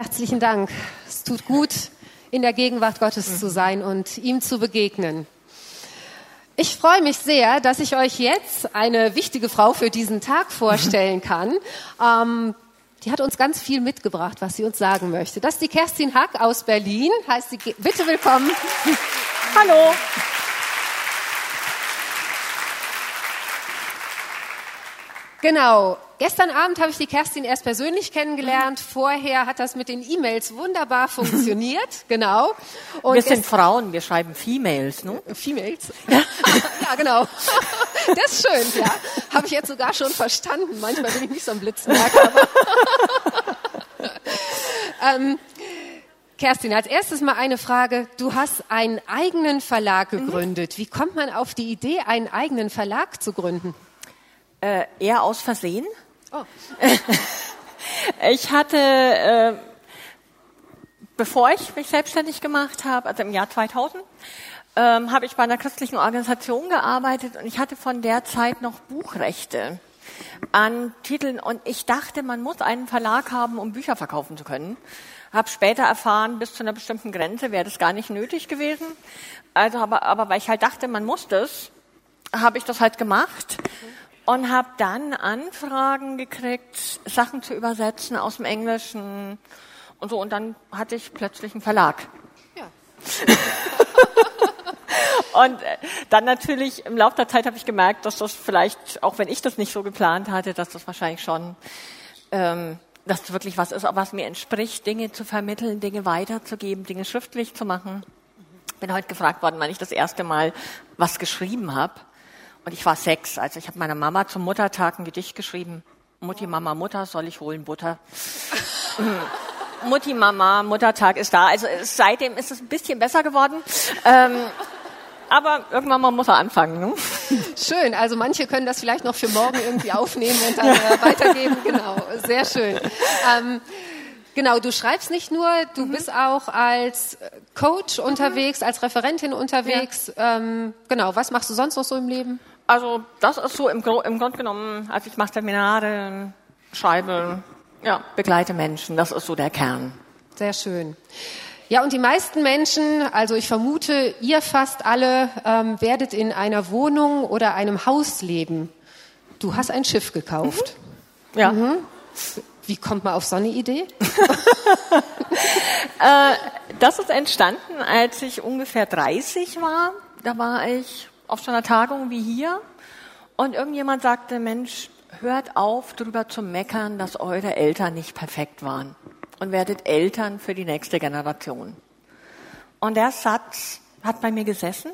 Herzlichen Dank. Es tut gut, in der Gegenwart Gottes zu sein und ihm zu begegnen. Ich freue mich sehr, dass ich euch jetzt eine wichtige Frau für diesen Tag vorstellen kann. Ähm, die hat uns ganz viel mitgebracht, was sie uns sagen möchte. Das ist die Kerstin Hack aus Berlin. Heißt sie, bitte willkommen. Hallo. Genau. Gestern Abend habe ich die Kerstin erst persönlich kennengelernt. Vorher hat das mit den E-Mails wunderbar funktioniert. genau. Und wir sind Frauen, wir schreiben Females, ne? Females? Ja, ja genau. das ist schön, ja. Habe ich jetzt sogar schon verstanden. Manchmal bin ich nicht so ein Blitzmerker. ähm, Kerstin, als erstes mal eine Frage. Du hast einen eigenen Verlag gegründet. Wie kommt man auf die Idee, einen eigenen Verlag zu gründen? Äh, eher aus Versehen. Oh. ich hatte, äh, bevor ich mich selbstständig gemacht habe, also im Jahr 2000, ähm, habe ich bei einer christlichen Organisation gearbeitet und ich hatte von der Zeit noch Buchrechte an Titeln und ich dachte, man muss einen Verlag haben, um Bücher verkaufen zu können. Habe später erfahren, bis zu einer bestimmten Grenze wäre das gar nicht nötig gewesen. Also aber, aber weil ich halt dachte, man muss das, habe ich das halt gemacht und habe dann Anfragen gekriegt, Sachen zu übersetzen aus dem Englischen und so. Und dann hatte ich plötzlich einen Verlag. Ja. und äh, dann natürlich im Laufe der Zeit habe ich gemerkt, dass das vielleicht, auch wenn ich das nicht so geplant hatte, dass das wahrscheinlich schon, ähm, dass das wirklich was ist, was mir entspricht, Dinge zu vermitteln, Dinge weiterzugeben, Dinge schriftlich zu machen. Bin heute gefragt worden, wann ich das erste Mal was geschrieben habe. Und ich war sechs. Also ich habe meiner Mama zum Muttertag ein Gedicht geschrieben. Mutti, Mama, Mutter, soll ich holen Butter? Mutti, Mama, Muttertag ist da. Also seitdem ist es ein bisschen besser geworden. Ähm, aber irgendwann mal muss er anfangen. Ne? Schön. Also manche können das vielleicht noch für morgen irgendwie aufnehmen und dann äh, weitergeben. Genau. Sehr schön. Ähm, Genau, du schreibst nicht nur, du mhm. bist auch als Coach unterwegs, als Referentin unterwegs. Ja. Ähm, genau, was machst du sonst noch so im Leben? Also das ist so im, im Grunde genommen, also ich mache Seminare, schreibe, ja, begleite Menschen, das ist so der Kern. Sehr schön. Ja, und die meisten Menschen, also ich vermute, ihr fast alle, ähm, werdet in einer Wohnung oder einem Haus leben. Du hast ein Schiff gekauft. Mhm. Ja. Mhm. Wie kommt man auf so eine Idee? äh, das ist entstanden, als ich ungefähr 30 war. Da war ich auf so einer Tagung wie hier und irgendjemand sagte, Mensch, hört auf, darüber zu meckern, dass eure Eltern nicht perfekt waren und werdet Eltern für die nächste Generation. Und der Satz hat bei mir gesessen.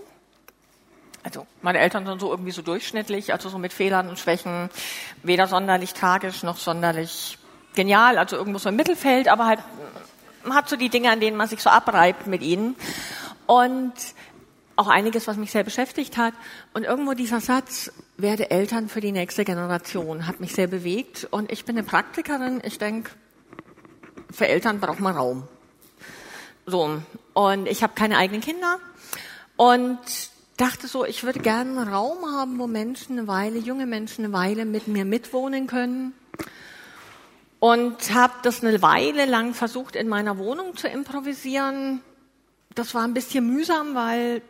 Also meine Eltern sind so irgendwie so durchschnittlich, also so mit Fehlern und Schwächen, weder sonderlich tragisch noch sonderlich genial, also irgendwo so im Mittelfeld, aber halt man hat so die Dinge, an denen man sich so abreibt mit ihnen. Und auch einiges, was mich sehr beschäftigt hat. Und irgendwo dieser Satz, werde Eltern für die nächste Generation, hat mich sehr bewegt. Und ich bin eine Praktikerin. Ich denke, für Eltern braucht man Raum. So. Und ich habe keine eigenen Kinder. Und dachte so, ich würde gerne einen Raum haben, wo Menschen eine Weile, junge Menschen eine Weile mit mir mitwohnen können. Und habe das eine Weile lang versucht, in meiner Wohnung zu improvisieren. Das war ein bisschen mühsam, weil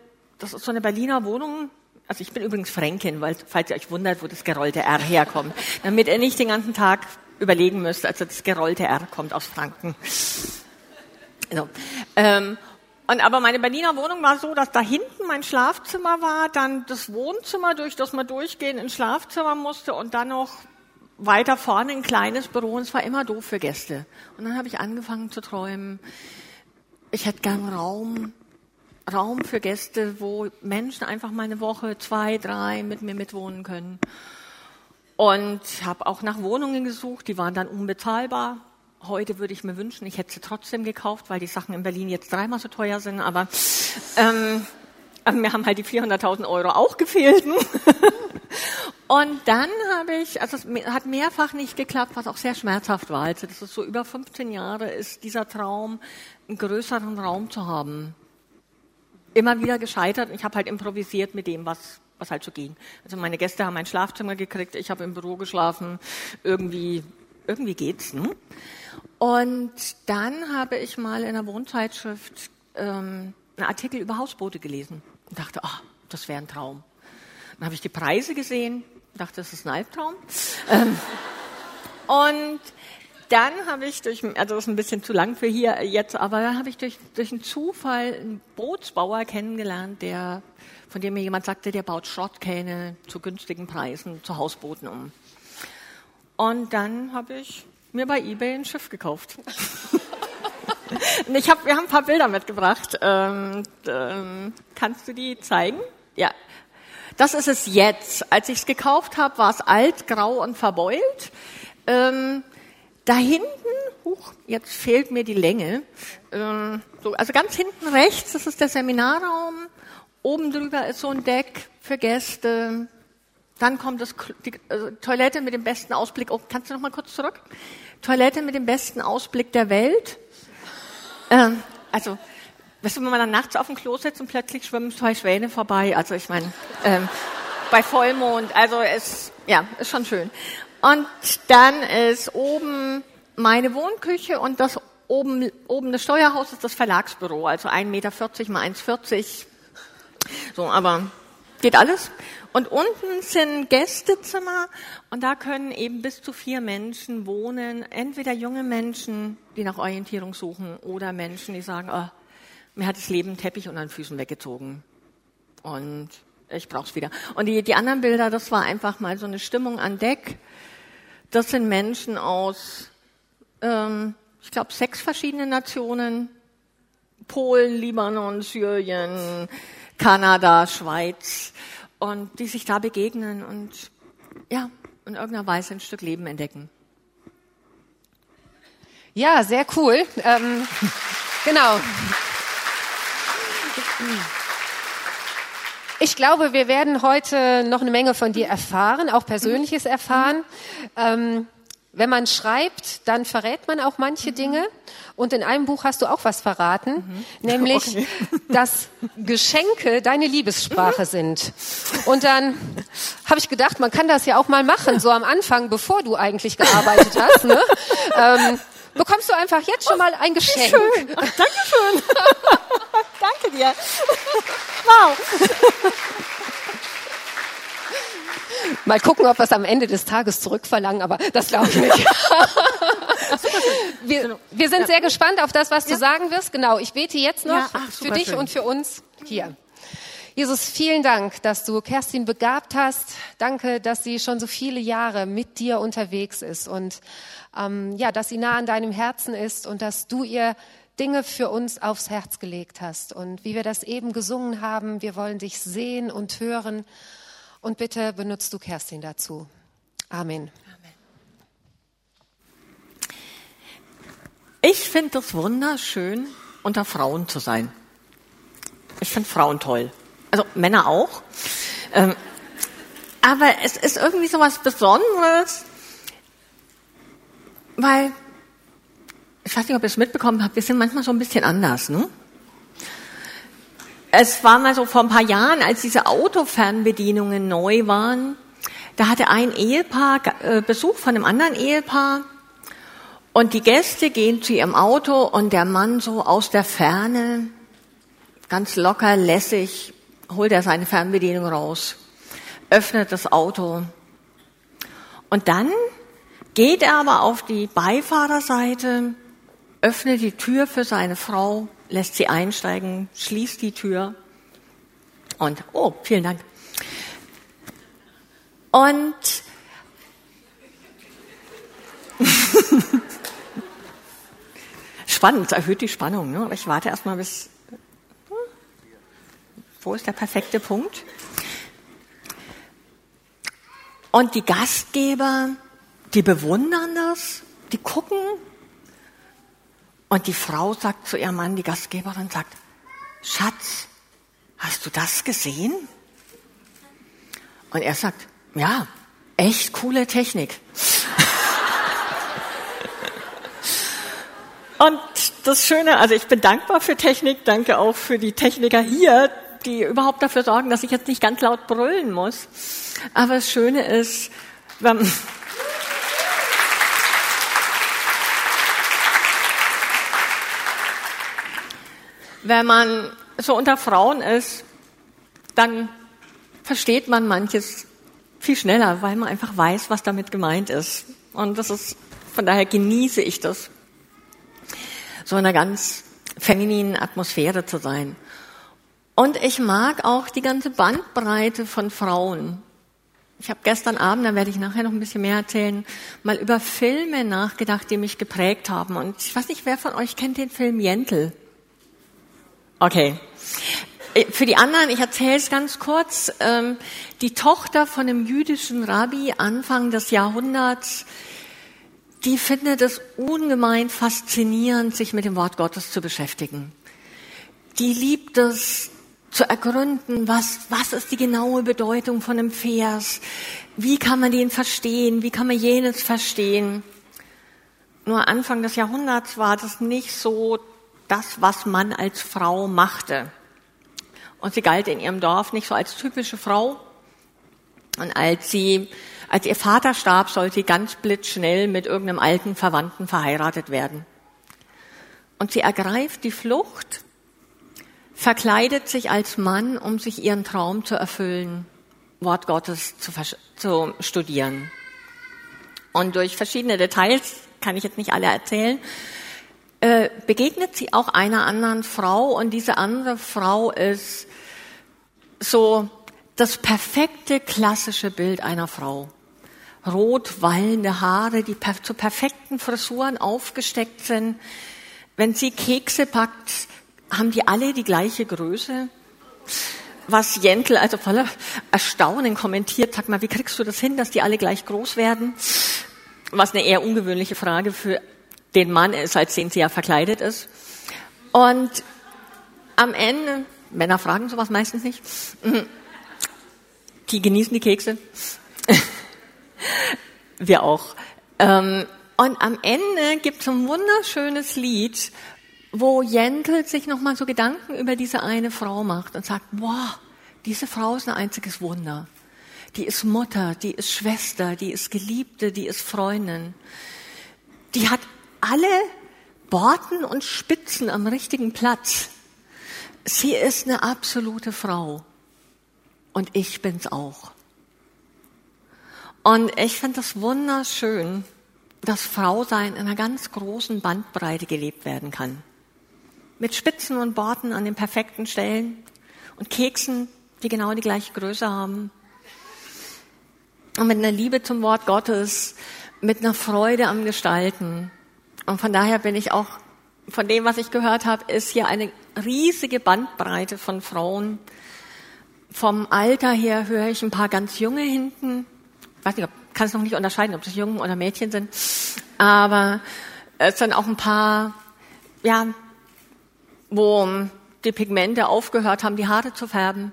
das ist so eine Berliner Wohnung. Also ich bin übrigens Fränkin, weil, falls ihr euch wundert, wo das gerollte R herkommt. Damit ihr nicht den ganzen Tag überlegen müsst, also das gerollte R kommt aus Franken. So. Ähm, und aber meine Berliner Wohnung war so, dass da hinten mein Schlafzimmer war, dann das Wohnzimmer, durch das man durchgehen ins Schlafzimmer musste und dann noch weiter vorne ein kleines Büro und es war immer doof für Gäste. Und dann habe ich angefangen zu träumen, ich hätte gern Raum, Raum für Gäste, wo Menschen einfach mal eine Woche, zwei, drei mit mir mitwohnen können. Und habe auch nach Wohnungen gesucht, die waren dann unbezahlbar. Heute würde ich mir wünschen, ich hätte sie trotzdem gekauft, weil die Sachen in Berlin jetzt dreimal so teuer sind. Aber ähm, mir haben halt die 400.000 Euro auch gefehlt. Und dann habe ich, also es hat mehrfach nicht geklappt, was auch sehr schmerzhaft war. Also das ist so über 15 Jahre ist dieser Traum, einen größeren Raum zu haben immer wieder gescheitert. Ich habe halt improvisiert mit dem, was, was halt so ging. Also meine Gäste haben ein Schlafzimmer gekriegt, ich habe im Büro geschlafen. Irgendwie irgendwie geht's. Ne? Und dann habe ich mal in einer Wohnzeitschrift ähm, einen Artikel über Hausboote gelesen und dachte, ach, das wäre ein Traum. Dann habe ich die Preise gesehen, dachte, das ist ein Albtraum. Ähm, und dann habe ich durch, also das ist ein bisschen zu lang für hier jetzt, aber dann habe ich durch, durch einen Zufall einen Bootsbauer kennengelernt, der, von dem mir jemand sagte, der baut Schrottkähne zu günstigen Preisen zu Hausbooten um. Und dann habe ich mir bei eBay ein Schiff gekauft. ich hab, wir haben ein paar Bilder mitgebracht. Ähm, ähm, kannst du die zeigen? Ja. Das ist es jetzt. Als ich es gekauft habe, war es alt, grau und verbeult. Ähm, da hinten, huch, jetzt fehlt mir die Länge. Ähm, so, also ganz hinten rechts, das ist der Seminarraum. Oben drüber ist so ein Deck für Gäste. Dann kommt das, die also Toilette mit dem besten Ausblick. Oh, kannst du noch mal kurz zurück? Toilette mit dem besten Ausblick der Welt. Ähm, also, weißt du, wenn man dann nachts auf dem Klo sitzt und plötzlich schwimmen zwei Schwäne vorbei. Also ich meine, ähm, bei Vollmond. Also es, ja, ist schon schön. Und dann ist oben meine Wohnküche und das oben, oben das Steuerhaus ist das Verlagsbüro. Also 1,40 Meter mal 1,40. So, aber geht alles. Und unten sind Gästezimmer und da können eben bis zu vier Menschen wohnen. Entweder junge Menschen, die nach Orientierung suchen, oder Menschen, die sagen, oh, mir hat das Leben Teppich unter den Füßen weggezogen. Und ich brauch's wieder. Und die, die anderen Bilder, das war einfach mal so eine Stimmung an Deck. Das sind Menschen aus, ähm, ich glaube, sechs verschiedenen Nationen. Polen, Libanon, Syrien, Kanada, Schweiz und die sich da begegnen und ja, in irgendeiner Weise ein Stück Leben entdecken. Ja, sehr cool. Ähm, genau. Ich glaube, wir werden heute noch eine Menge von dir erfahren, auch Persönliches erfahren. Ähm, wenn man schreibt, dann verrät man auch manche mhm. Dinge. Und in einem Buch hast du auch was verraten, mhm. nämlich, okay. dass Geschenke deine Liebessprache mhm. sind. Und dann habe ich gedacht, man kann das ja auch mal machen, so am Anfang, bevor du eigentlich gearbeitet hast. Ne? Ähm, bekommst du einfach jetzt schon mal ein Geschenk. Schön. Ach, Dankeschön. Danke dir. Wow. Mal gucken, ob wir es am Ende des Tages zurückverlangen, aber das glaube ich nicht. wir, wir, sind sehr gespannt auf das, was du sagen wirst. Genau, ich bete jetzt noch für dich und für uns hier. Jesus, vielen Dank, dass du Kerstin begabt hast. Danke, dass sie schon so viele Jahre mit dir unterwegs ist und ähm, ja, dass sie nah an deinem Herzen ist und dass du ihr Dinge für uns aufs Herz gelegt hast. Und wie wir das eben gesungen haben, wir wollen dich sehen und hören. Und bitte benutzt du Kerstin dazu. Amen. Ich finde es wunderschön, unter Frauen zu sein. Ich finde Frauen toll. Also Männer auch. Ähm, aber es ist irgendwie so was Besonderes, weil, ich weiß nicht, ob ihr es mitbekommen habt, wir sind manchmal so ein bisschen anders, ne? Es war mal so vor ein paar Jahren, als diese Autofernbedienungen neu waren, da hatte ein Ehepaar äh, Besuch von einem anderen Ehepaar und die Gäste gehen zu ihrem Auto und der Mann so aus der Ferne, ganz locker, lässig, holt er seine Fernbedienung raus, öffnet das Auto und dann geht er aber auf die Beifahrerseite, öffnet die Tür für seine Frau lässt sie einsteigen, schließt die Tür und, oh, vielen Dank. Und spannend, erhöht die Spannung. Ne? Ich warte erstmal bis. Wo ist der perfekte Punkt? Und die Gastgeber, die bewundern das, die gucken und die Frau sagt zu ihrem Mann, die Gastgeberin sagt, Schatz, hast du das gesehen? Und er sagt, ja, echt coole Technik. Und das Schöne, also ich bin dankbar für Technik, danke auch für die Techniker hier, die überhaupt dafür sorgen, dass ich jetzt nicht ganz laut brüllen muss. Aber das Schöne ist, wenn, wenn man so unter Frauen ist, dann versteht man manches viel schneller, weil man einfach weiß, was damit gemeint ist. Und das ist, von daher genieße ich das, so in einer ganz femininen Atmosphäre zu sein. Und ich mag auch die ganze Bandbreite von Frauen. Ich habe gestern Abend, da werde ich nachher noch ein bisschen mehr erzählen, mal über Filme nachgedacht, die mich geprägt haben. Und ich weiß nicht, wer von euch kennt den Film Jentel? Okay. Äh, für die anderen, ich erzähle es ganz kurz. Ähm, die Tochter von einem jüdischen Rabbi Anfang des Jahrhunderts, die findet es ungemein faszinierend, sich mit dem Wort Gottes zu beschäftigen. Die liebt es, zu ergründen, was, was ist die genaue Bedeutung von einem Vers, wie kann man den verstehen, wie kann man jenes verstehen. Nur Anfang des Jahrhunderts war das nicht so das, was man als Frau machte. Und sie galt in ihrem Dorf nicht so als typische Frau. Und als sie, als ihr Vater starb, sollte sie ganz blitzschnell mit irgendeinem alten Verwandten verheiratet werden. Und sie ergreift die Flucht verkleidet sich als Mann, um sich ihren Traum zu erfüllen, Wort Gottes zu, zu studieren. Und durch verschiedene Details, kann ich jetzt nicht alle erzählen, äh, begegnet sie auch einer anderen Frau und diese andere Frau ist so das perfekte klassische Bild einer Frau. Rot wallende Haare, die per zu perfekten Frisuren aufgesteckt sind. Wenn sie Kekse packt, haben die alle die gleiche Größe? Was Jentel also voller Erstaunen kommentiert, sag mal, wie kriegst du das hin, dass die alle gleich groß werden? Was eine eher ungewöhnliche Frage für den Mann ist, als den sie ja verkleidet ist. Und am Ende, Männer fragen sowas meistens nicht, die genießen die Kekse. Wir auch. Ähm, und am Ende gibt es ein wunderschönes Lied, wo Jentel sich nochmal so Gedanken über diese eine Frau macht und sagt, boah, diese Frau ist ein einziges Wunder. Die ist Mutter, die ist Schwester, die ist Geliebte, die ist Freundin. Die hat alle Borten und Spitzen am richtigen Platz. Sie ist eine absolute Frau. Und ich bin's auch. Und ich finde das wunderschön, dass Frausein in einer ganz großen Bandbreite gelebt werden kann mit Spitzen und Borten an den perfekten Stellen und Keksen, die genau die gleiche Größe haben. Und mit einer Liebe zum Wort Gottes, mit einer Freude am Gestalten. Und von daher bin ich auch, von dem, was ich gehört habe, ist hier eine riesige Bandbreite von Frauen. Vom Alter her höre ich ein paar ganz junge hinten. Ich weiß nicht, kann es noch nicht unterscheiden, ob das Jungen oder Mädchen sind. Aber es sind auch ein paar, ja, wo die Pigmente aufgehört haben, die Haare zu färben.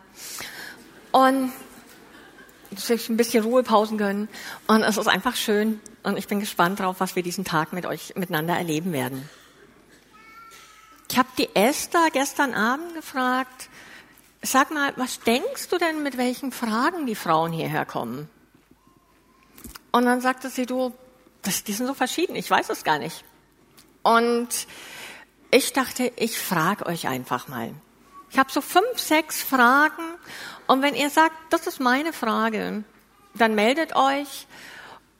Und sich ein bisschen Ruhepausen gönnen. Und es ist einfach schön. Und ich bin gespannt drauf, was wir diesen Tag mit euch miteinander erleben werden. Ich habe die Esther gestern Abend gefragt, sag mal, was denkst du denn, mit welchen Fragen die Frauen hierher kommen? Und dann sagte sie, du, das, die sind so verschieden, ich weiß es gar nicht. Und ich dachte, ich frage euch einfach mal. Ich habe so fünf, sechs Fragen und wenn ihr sagt, das ist meine Frage, dann meldet euch.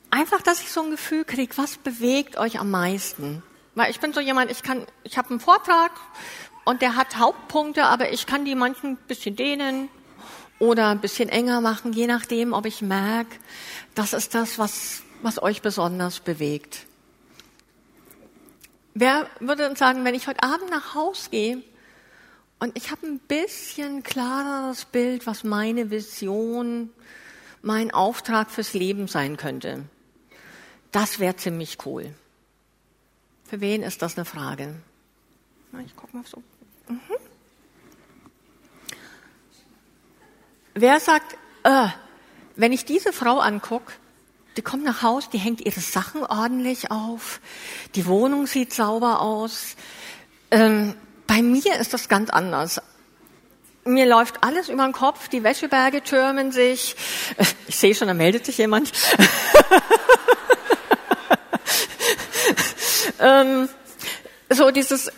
Einfach, dass ich so ein Gefühl kriege, was bewegt euch am meisten? Weil ich bin so jemand, ich kann, ich habe einen Vortrag und der hat Hauptpunkte, aber ich kann die manchen ein bisschen dehnen oder ein bisschen enger machen, je nachdem, ob ich merke, das ist das, was, was euch besonders bewegt. Wer würde uns sagen, wenn ich heute Abend nach Haus gehe und ich habe ein bisschen klareres Bild, was meine Vision, mein Auftrag fürs Leben sein könnte, das wäre ziemlich cool. Für wen ist das eine Frage? Ich gucke mal so. Mhm. Wer sagt, äh, wenn ich diese Frau angucke, die kommt nach Haus, die hängt ihre Sachen ordentlich auf, die Wohnung sieht sauber aus. Ähm, bei mir ist das ganz anders. Mir läuft alles über den Kopf, die Wäscheberge türmen sich. Ich sehe schon, da meldet sich jemand. ähm, so dieses,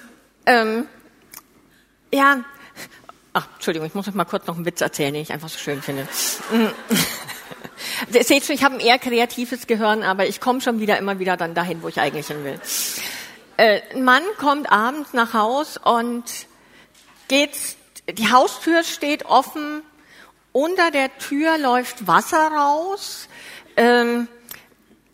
ähm, ja, ach, Entschuldigung, ich muss euch mal kurz noch einen Witz erzählen, den ich einfach so schön finde. Ihr seht schon, ich habe ein eher kreatives Gehirn, aber ich komme schon wieder immer wieder dann dahin, wo ich eigentlich hin will. Äh, ein Mann kommt abends nach Haus und geht, die Haustür steht offen, unter der Tür läuft Wasser raus. Ähm,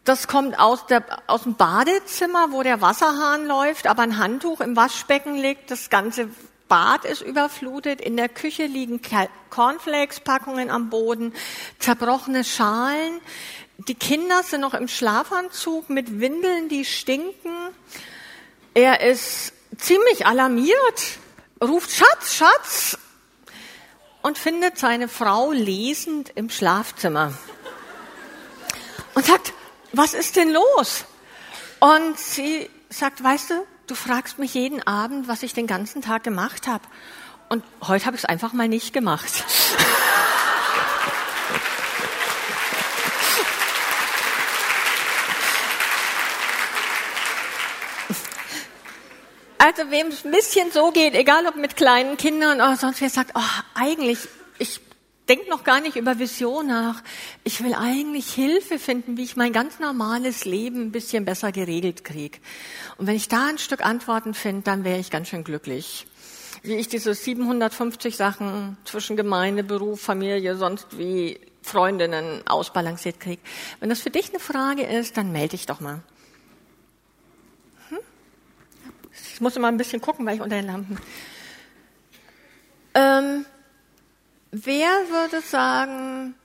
das kommt aus, der, aus dem Badezimmer, wo der Wasserhahn läuft, aber ein Handtuch im Waschbecken liegt. Das ganze Bad ist überflutet. In der Küche liegen Cornflakes-Packungen am Boden, zerbrochene Schalen. Die Kinder sind noch im Schlafanzug mit Windeln, die stinken. Er ist ziemlich alarmiert, ruft Schatz, Schatz und findet seine Frau lesend im Schlafzimmer und sagt, was ist denn los? Und sie sagt, weißt du, du fragst mich jeden Abend, was ich den ganzen Tag gemacht habe. Und heute habe ich es einfach mal nicht gemacht. Also wem es ein bisschen so geht, egal ob mit kleinen Kindern oder sonst wer sagt, oh, eigentlich, ich denke noch gar nicht über Vision nach. Ich will eigentlich Hilfe finden, wie ich mein ganz normales Leben ein bisschen besser geregelt kriege. Und wenn ich da ein Stück Antworten finde, dann wäre ich ganz schön glücklich. Wie ich diese 750 Sachen zwischen Gemeinde, Beruf, Familie, sonst wie Freundinnen ausbalanciert kriege. Wenn das für dich eine Frage ist, dann melde dich doch mal. Ich muss immer ein bisschen gucken, weil ich unter den Lampen. Ähm, wer würde sagen,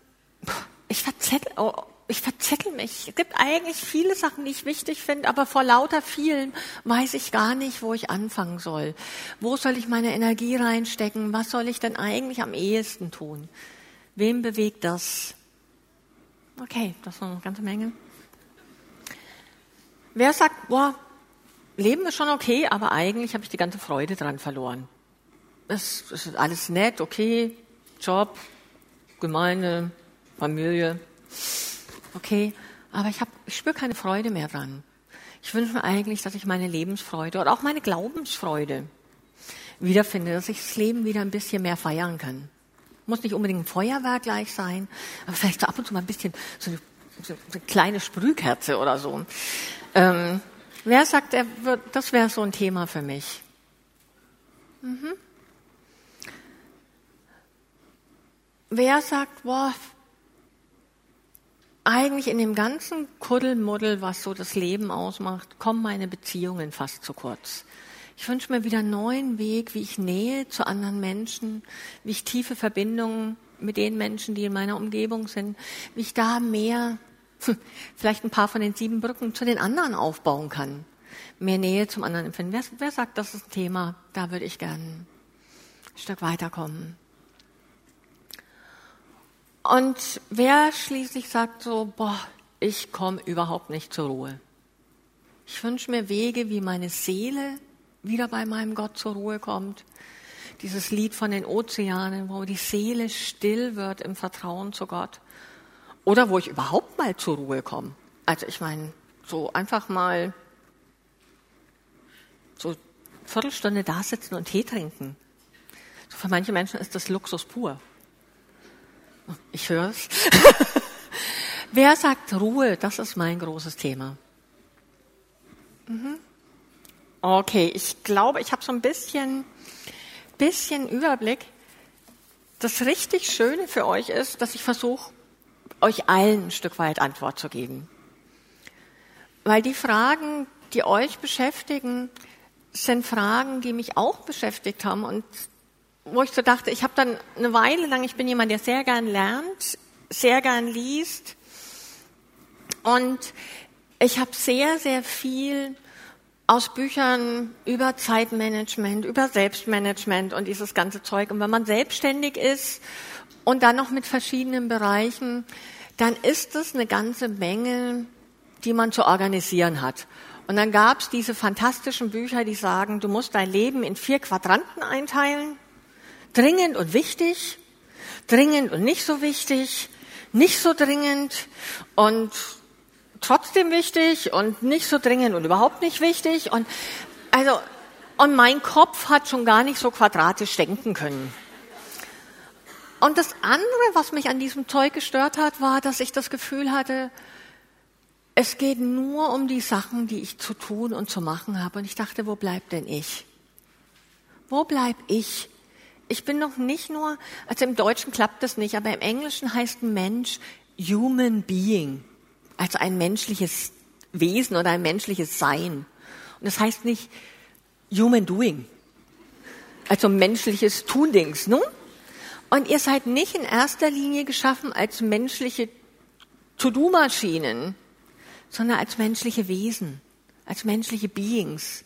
ich verzettel, oh, ich verzettel mich. Es gibt eigentlich viele Sachen, die ich wichtig finde, aber vor lauter vielen weiß ich gar nicht, wo ich anfangen soll. Wo soll ich meine Energie reinstecken? Was soll ich denn eigentlich am ehesten tun? Wem bewegt das? Okay, das ist eine ganze Menge. Wer sagt, boah, Leben ist schon okay, aber eigentlich habe ich die ganze Freude dran verloren. Es ist alles nett, okay, Job, Gemeinde, Familie, okay, aber ich, hab, ich spüre keine Freude mehr dran. Ich wünsche mir eigentlich, dass ich meine Lebensfreude oder auch meine Glaubensfreude wiederfinde, dass ich das Leben wieder ein bisschen mehr feiern kann. Muss nicht unbedingt ein Feuerwerk gleich sein, aber vielleicht so ab und zu mal ein bisschen so eine, so eine kleine Sprühkerze oder so. Ähm, Wer sagt, er wird, das wäre so ein Thema für mich? Mhm. Wer sagt, boah, eigentlich in dem ganzen Kuddelmuddel, was so das Leben ausmacht, kommen meine Beziehungen fast zu kurz. Ich wünsche mir wieder einen neuen Weg, wie ich Nähe zu anderen Menschen, wie ich tiefe Verbindungen mit den Menschen, die in meiner Umgebung sind, wie ich da mehr vielleicht ein paar von den sieben Brücken zu den anderen aufbauen kann. Mehr Nähe zum anderen empfinden. Wer, wer sagt, das ist ein Thema, da würde ich gern ein Stück weiterkommen. Und wer schließlich sagt so, boah, ich komme überhaupt nicht zur Ruhe. Ich wünsche mir Wege, wie meine Seele wieder bei meinem Gott zur Ruhe kommt. Dieses Lied von den Ozeanen, wo die Seele still wird im Vertrauen zu Gott. Oder wo ich überhaupt mal zur Ruhe komme. Also ich meine, so einfach mal so eine Viertelstunde da sitzen und Tee trinken. Für manche Menschen ist das Luxus pur. Ich höre es. Wer sagt Ruhe? Das ist mein großes Thema. Mhm. Okay, ich glaube, ich habe so ein bisschen, bisschen Überblick. Das richtig Schöne für euch ist, dass ich versuche, euch allen ein Stück weit Antwort zu geben. Weil die Fragen, die euch beschäftigen, sind Fragen, die mich auch beschäftigt haben und wo ich so dachte, ich habe dann eine Weile lang, ich bin jemand, der sehr gern lernt, sehr gern liest und ich habe sehr, sehr viel aus Büchern über Zeitmanagement, über Selbstmanagement und dieses ganze Zeug. Und wenn man selbstständig ist und dann noch mit verschiedenen Bereichen, dann ist es eine ganze Menge, die man zu organisieren hat. Und dann gab es diese fantastischen Bücher, die sagen, du musst dein Leben in vier Quadranten einteilen. Dringend und wichtig, dringend und nicht so wichtig, nicht so dringend und trotzdem wichtig und nicht so dringend und überhaupt nicht wichtig. Und also Und mein Kopf hat schon gar nicht so quadratisch denken können. Und das andere, was mich an diesem Zeug gestört hat, war, dass ich das Gefühl hatte, es geht nur um die Sachen, die ich zu tun und zu machen habe. Und ich dachte, wo bleibt denn ich? Wo bleib ich? Ich bin noch nicht nur, also im Deutschen klappt das nicht, aber im Englischen heißt ein Mensch Human Being, also ein menschliches Wesen oder ein menschliches Sein. Und das heißt nicht Human Doing, also menschliches Tundings, ne? Und ihr seid nicht in erster Linie geschaffen als menschliche To-Do-Maschinen, sondern als menschliche Wesen, als menschliche Beings.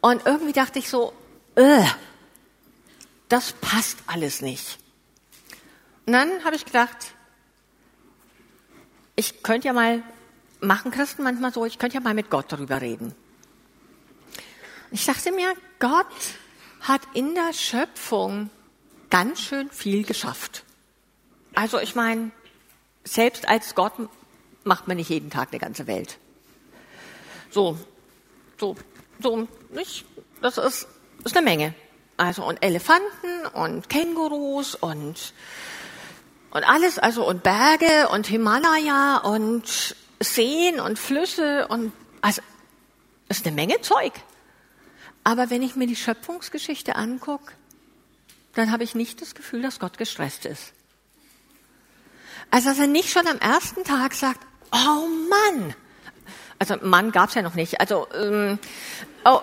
Und irgendwie dachte ich so, äh, das passt alles nicht. Und dann habe ich gedacht, ich könnte ja mal, machen Christen manchmal so, ich könnte ja mal mit Gott darüber reden. Ich dachte mir, Gott hat in der Schöpfung ganz schön viel geschafft. Also ich meine, selbst als Gott macht man nicht jeden Tag eine ganze Welt. So, so, so, nicht? Das ist, ist eine Menge. Also und Elefanten und Kängurus und und alles, also und Berge und Himalaya und Seen und Flüsse und also ist eine Menge Zeug. Aber wenn ich mir die Schöpfungsgeschichte angucke, dann habe ich nicht das Gefühl, dass Gott gestresst ist. Also dass er nicht schon am ersten Tag sagt, oh Mann, also Mann gab's ja noch nicht, also ähm, oh,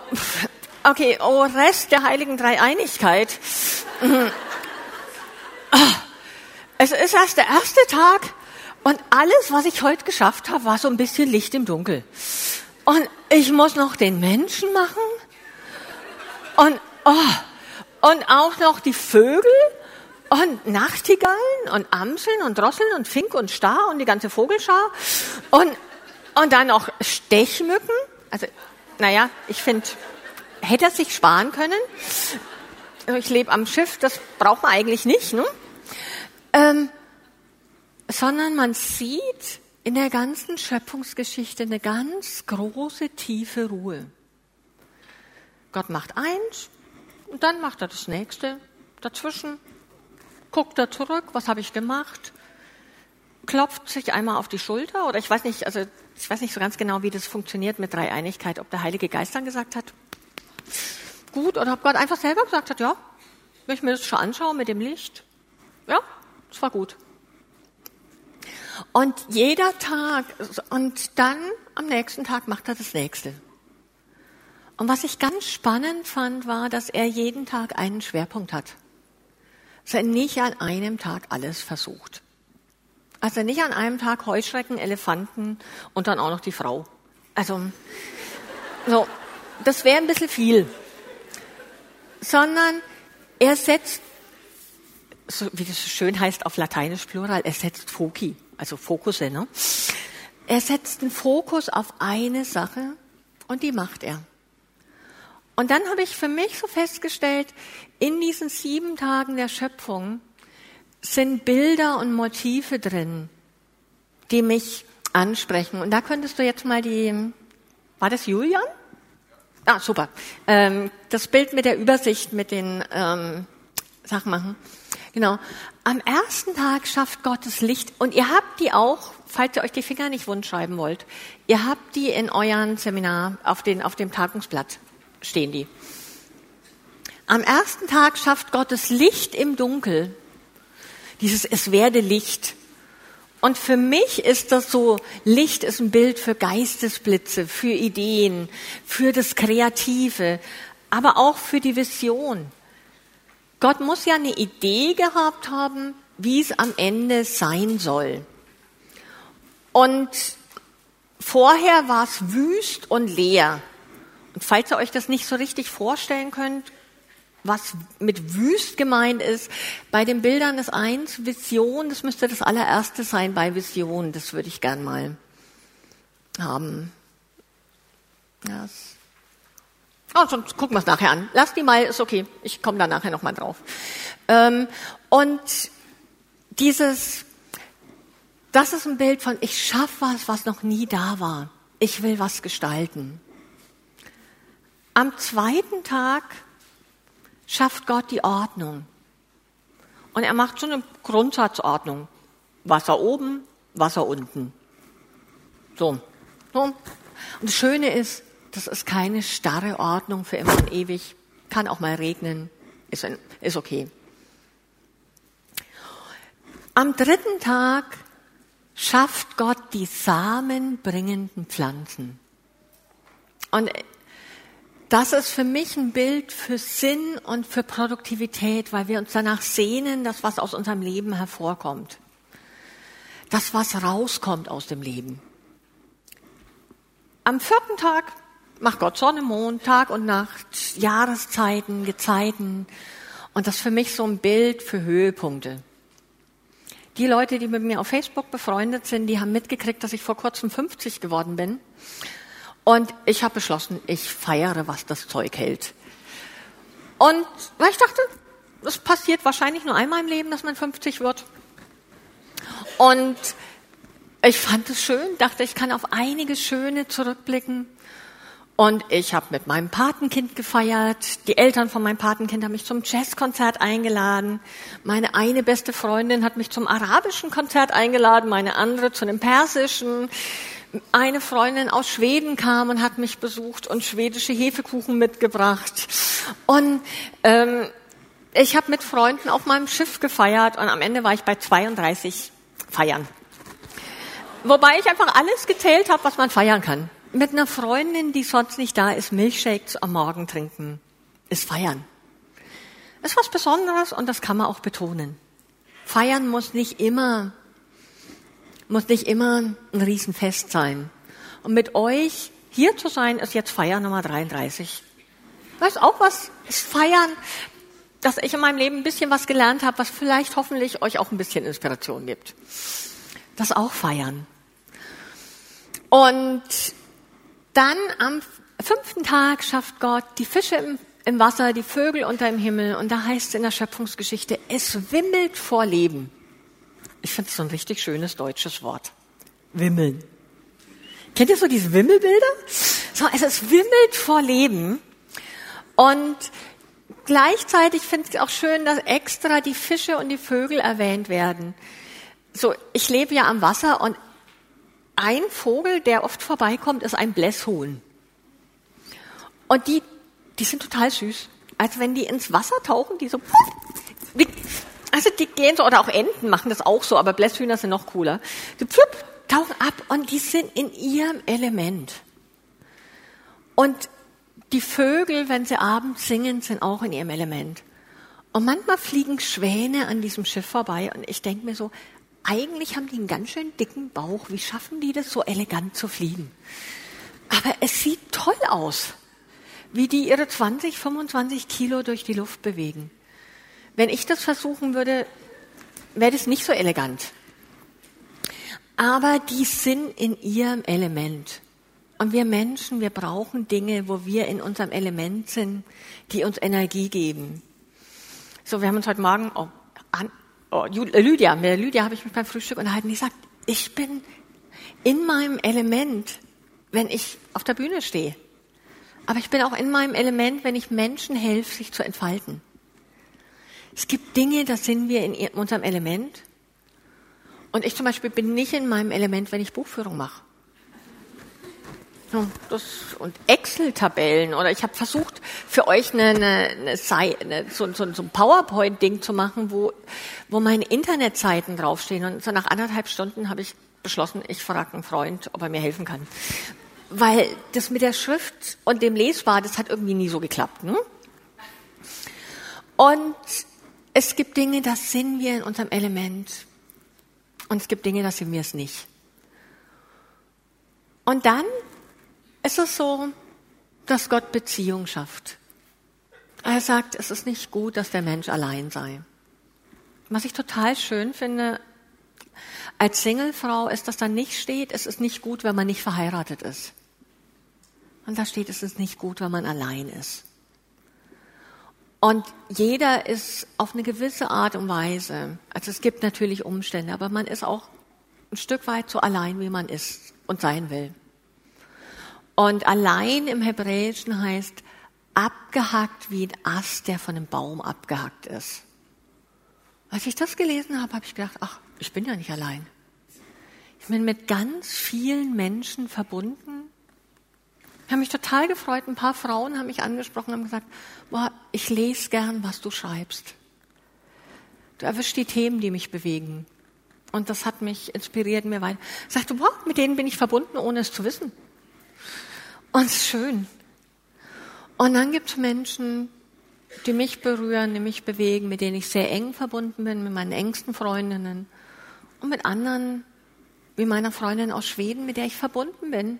Okay, oh Rest der heiligen Dreieinigkeit. Es ist erst der erste Tag und alles, was ich heute geschafft habe, war so ein bisschen Licht im Dunkel. Und ich muss noch den Menschen machen und, oh, und auch noch die Vögel und Nachtigallen und Amseln und Drosseln und Fink und Star und die ganze Vogelschar und, und dann noch Stechmücken. Also, naja, ich finde, hätte er sich sparen können. Ich lebe am Schiff, das braucht man eigentlich nicht, ne? Ähm, sondern man sieht in der ganzen Schöpfungsgeschichte eine ganz große, tiefe Ruhe. Gott macht eins und dann macht er das nächste. Dazwischen guckt er zurück, was habe ich gemacht, klopft sich einmal auf die Schulter oder ich weiß nicht, also ich weiß nicht so ganz genau, wie das funktioniert mit Dreieinigkeit, ob der Heilige Geist dann gesagt hat, gut oder ob Gott einfach selber gesagt hat, ja, wenn ich mir das schon anschaue mit dem Licht, ja, es war gut. Und jeder Tag, und dann am nächsten Tag macht er das nächste. Und was ich ganz spannend fand, war, dass er jeden Tag einen Schwerpunkt hat. Dass er nicht an einem Tag alles versucht. Also nicht an einem Tag Heuschrecken, Elefanten und dann auch noch die Frau. Also, so, das wäre ein bisschen viel. Sondern er setzt, so wie das schön heißt auf Lateinisch Plural, er setzt Foki, also Fokusse. Ne? Er setzt den Fokus auf eine Sache und die macht er. Und dann habe ich für mich so festgestellt, in diesen sieben Tagen der Schöpfung sind Bilder und Motive drin, die mich ansprechen. Und da könntest du jetzt mal die, war das Julian? Ah, super. Ähm, das Bild mit der Übersicht, mit den ähm, Sachen machen. Genau. Am ersten Tag schafft Gottes Licht und ihr habt die auch, falls ihr euch die Finger nicht wund schreiben wollt, ihr habt die in euren Seminar auf, den, auf dem Tagungsblatt stehen die. Am ersten Tag schafft Gottes Licht im Dunkel. Dieses Es werde Licht. Und für mich ist das so, Licht ist ein Bild für Geistesblitze, für Ideen, für das Kreative, aber auch für die Vision. Gott muss ja eine Idee gehabt haben, wie es am Ende sein soll. Und vorher war es wüst und leer. Und falls ihr euch das nicht so richtig vorstellen könnt, was mit wüst gemeint ist. Bei den Bildern ist eins Vision, das müsste das allererste sein bei Vision, das würde ich gern mal haben. Ja, oh, sonst gucken wir es nachher an. Lass die mal, ist okay, ich komme da nachher nochmal drauf. Ähm, und dieses, das ist ein Bild von, ich schaffe was, was noch nie da war. Ich will was gestalten. Am zweiten Tag schafft Gott die Ordnung. Und er macht so eine Grundsatzordnung. Wasser oben, Wasser unten. So. so. Und das Schöne ist, das ist keine starre Ordnung für immer und ewig. Kann auch mal regnen. Ist, ist okay. Am dritten Tag schafft Gott die samenbringenden Pflanzen. Und das ist für mich ein Bild für Sinn und für Produktivität, weil wir uns danach sehnen, dass was aus unserem Leben hervorkommt. Das, was rauskommt aus dem Leben. Am vierten Tag macht Gott Sonne, Mond, Tag und Nacht, Jahreszeiten, Gezeiten. Und das ist für mich so ein Bild für Höhepunkte. Die Leute, die mit mir auf Facebook befreundet sind, die haben mitgekriegt, dass ich vor kurzem 50 geworden bin. Und ich habe beschlossen, ich feiere, was das Zeug hält. Und weil ich dachte, das passiert wahrscheinlich nur einmal im Leben, dass man 50 wird. Und ich fand es schön, dachte, ich kann auf einige Schöne zurückblicken. Und ich habe mit meinem Patenkind gefeiert. Die Eltern von meinem Patenkind haben mich zum Jazzkonzert eingeladen. Meine eine beste Freundin hat mich zum arabischen Konzert eingeladen, meine andere zu einem persischen eine Freundin aus Schweden kam und hat mich besucht und schwedische Hefekuchen mitgebracht. Und ähm, ich habe mit Freunden auf meinem Schiff gefeiert und am Ende war ich bei 32 Feiern. Wobei ich einfach alles gezählt habe, was man feiern kann. Mit einer Freundin, die sonst nicht da ist, Milchshakes am Morgen trinken, ist feiern. Ist was Besonderes und das kann man auch betonen. Feiern muss nicht immer muss nicht immer ein Riesenfest sein. Und mit euch hier zu sein, ist jetzt Feier Nummer 33. Weißt auch was? Ist Feiern, dass ich in meinem Leben ein bisschen was gelernt habe, was vielleicht hoffentlich euch auch ein bisschen Inspiration gibt. Das auch feiern. Und dann am fünften Tag schafft Gott die Fische im, im Wasser, die Vögel unter dem Himmel. Und da heißt es in der Schöpfungsgeschichte, es wimmelt vor Leben. Ich finde es so ein richtig schönes deutsches Wort. Wimmeln. Kennt ihr so diese Wimmelbilder? So, also es wimmelt vor Leben. Und gleichzeitig finde ich es auch schön, dass extra die Fische und die Vögel erwähnt werden. So, ich lebe ja am Wasser und ein Vogel, der oft vorbeikommt, ist ein Blässhuhn. Und die, die sind total süß. Also wenn die ins Wasser tauchen, die so, also die gehen so, oder auch Enten machen das auch so, aber Blässhühner sind noch cooler. Die pflupp, tauchen ab und die sind in ihrem Element. Und die Vögel, wenn sie abends singen, sind auch in ihrem Element. Und manchmal fliegen Schwäne an diesem Schiff vorbei und ich denke mir so, eigentlich haben die einen ganz schön dicken Bauch. Wie schaffen die das so elegant zu fliegen? Aber es sieht toll aus, wie die ihre 20, 25 Kilo durch die Luft bewegen. Wenn ich das versuchen würde, wäre das nicht so elegant. Aber die sind in ihrem Element. Und wir Menschen, wir brauchen Dinge, wo wir in unserem Element sind, die uns Energie geben. So, wir haben uns heute Morgen, oh, an, oh, Lydia, mit Lydia habe ich mich beim Frühstück unterhalten, die sagt, ich bin in meinem Element, wenn ich auf der Bühne stehe. Aber ich bin auch in meinem Element, wenn ich Menschen helfe, sich zu entfalten. Es gibt Dinge, da sind wir in unserem Element. Und ich zum Beispiel bin nicht in meinem Element, wenn ich Buchführung mache. Das, und Excel-Tabellen oder ich habe versucht für euch eine, eine, eine, so, so, so ein PowerPoint-Ding zu machen, wo, wo meine Internetseiten draufstehen. Und so nach anderthalb Stunden habe ich beschlossen, ich frage einen Freund, ob er mir helfen kann. Weil das mit der Schrift und dem Lesbar, das hat irgendwie nie so geklappt. Ne? Und es gibt Dinge, da sind wir in unserem Element. Und es gibt Dinge, da sind wir es nicht. Und dann ist es so, dass Gott Beziehung schafft. Er sagt, es ist nicht gut, dass der Mensch allein sei. Was ich total schön finde, als Singlefrau ist, dass da nicht steht, es ist nicht gut, wenn man nicht verheiratet ist. Und da steht, es ist nicht gut, wenn man allein ist. Und jeder ist auf eine gewisse Art und Weise, also es gibt natürlich Umstände, aber man ist auch ein Stück weit so allein, wie man ist und sein will. Und allein im Hebräischen heißt abgehackt wie ein Ast, der von einem Baum abgehackt ist. Als ich das gelesen habe, habe ich gedacht, ach, ich bin ja nicht allein. Ich bin mit ganz vielen Menschen verbunden. Ich habe mich total gefreut. Ein paar Frauen haben mich angesprochen und haben gesagt, boah, ich lese gern, was du schreibst. Du erwischst die Themen, die mich bewegen. Und das hat mich inspiriert, mir weiter. Ich sagte, boah, mit denen bin ich verbunden, ohne es zu wissen. Und es ist schön. Und dann gibt es Menschen, die mich berühren, die mich bewegen, mit denen ich sehr eng verbunden bin, mit meinen engsten Freundinnen und mit anderen, wie meiner Freundin aus Schweden, mit der ich verbunden bin.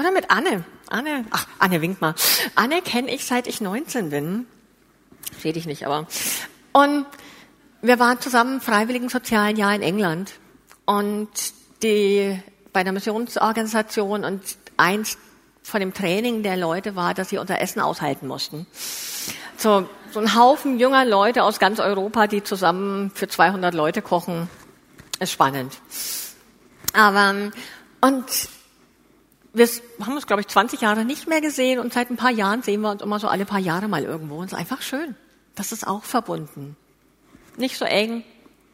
Oder mit Anne. Anne, ach, Anne winkt mal. Anne kenne ich seit ich 19 bin. Sehe dich nicht, aber. Und wir waren zusammen im freiwilligen sozialen Jahr in England. Und die, bei der Missionsorganisation und eins von dem Training der Leute war, dass sie unser Essen aushalten mussten. So, so ein Haufen junger Leute aus ganz Europa, die zusammen für 200 Leute kochen, ist spannend. Aber, und wir haben uns, glaube ich, 20 Jahre nicht mehr gesehen und seit ein paar Jahren sehen wir uns immer so alle paar Jahre mal irgendwo. Und es ist einfach schön. Das ist auch verbunden. Nicht so eng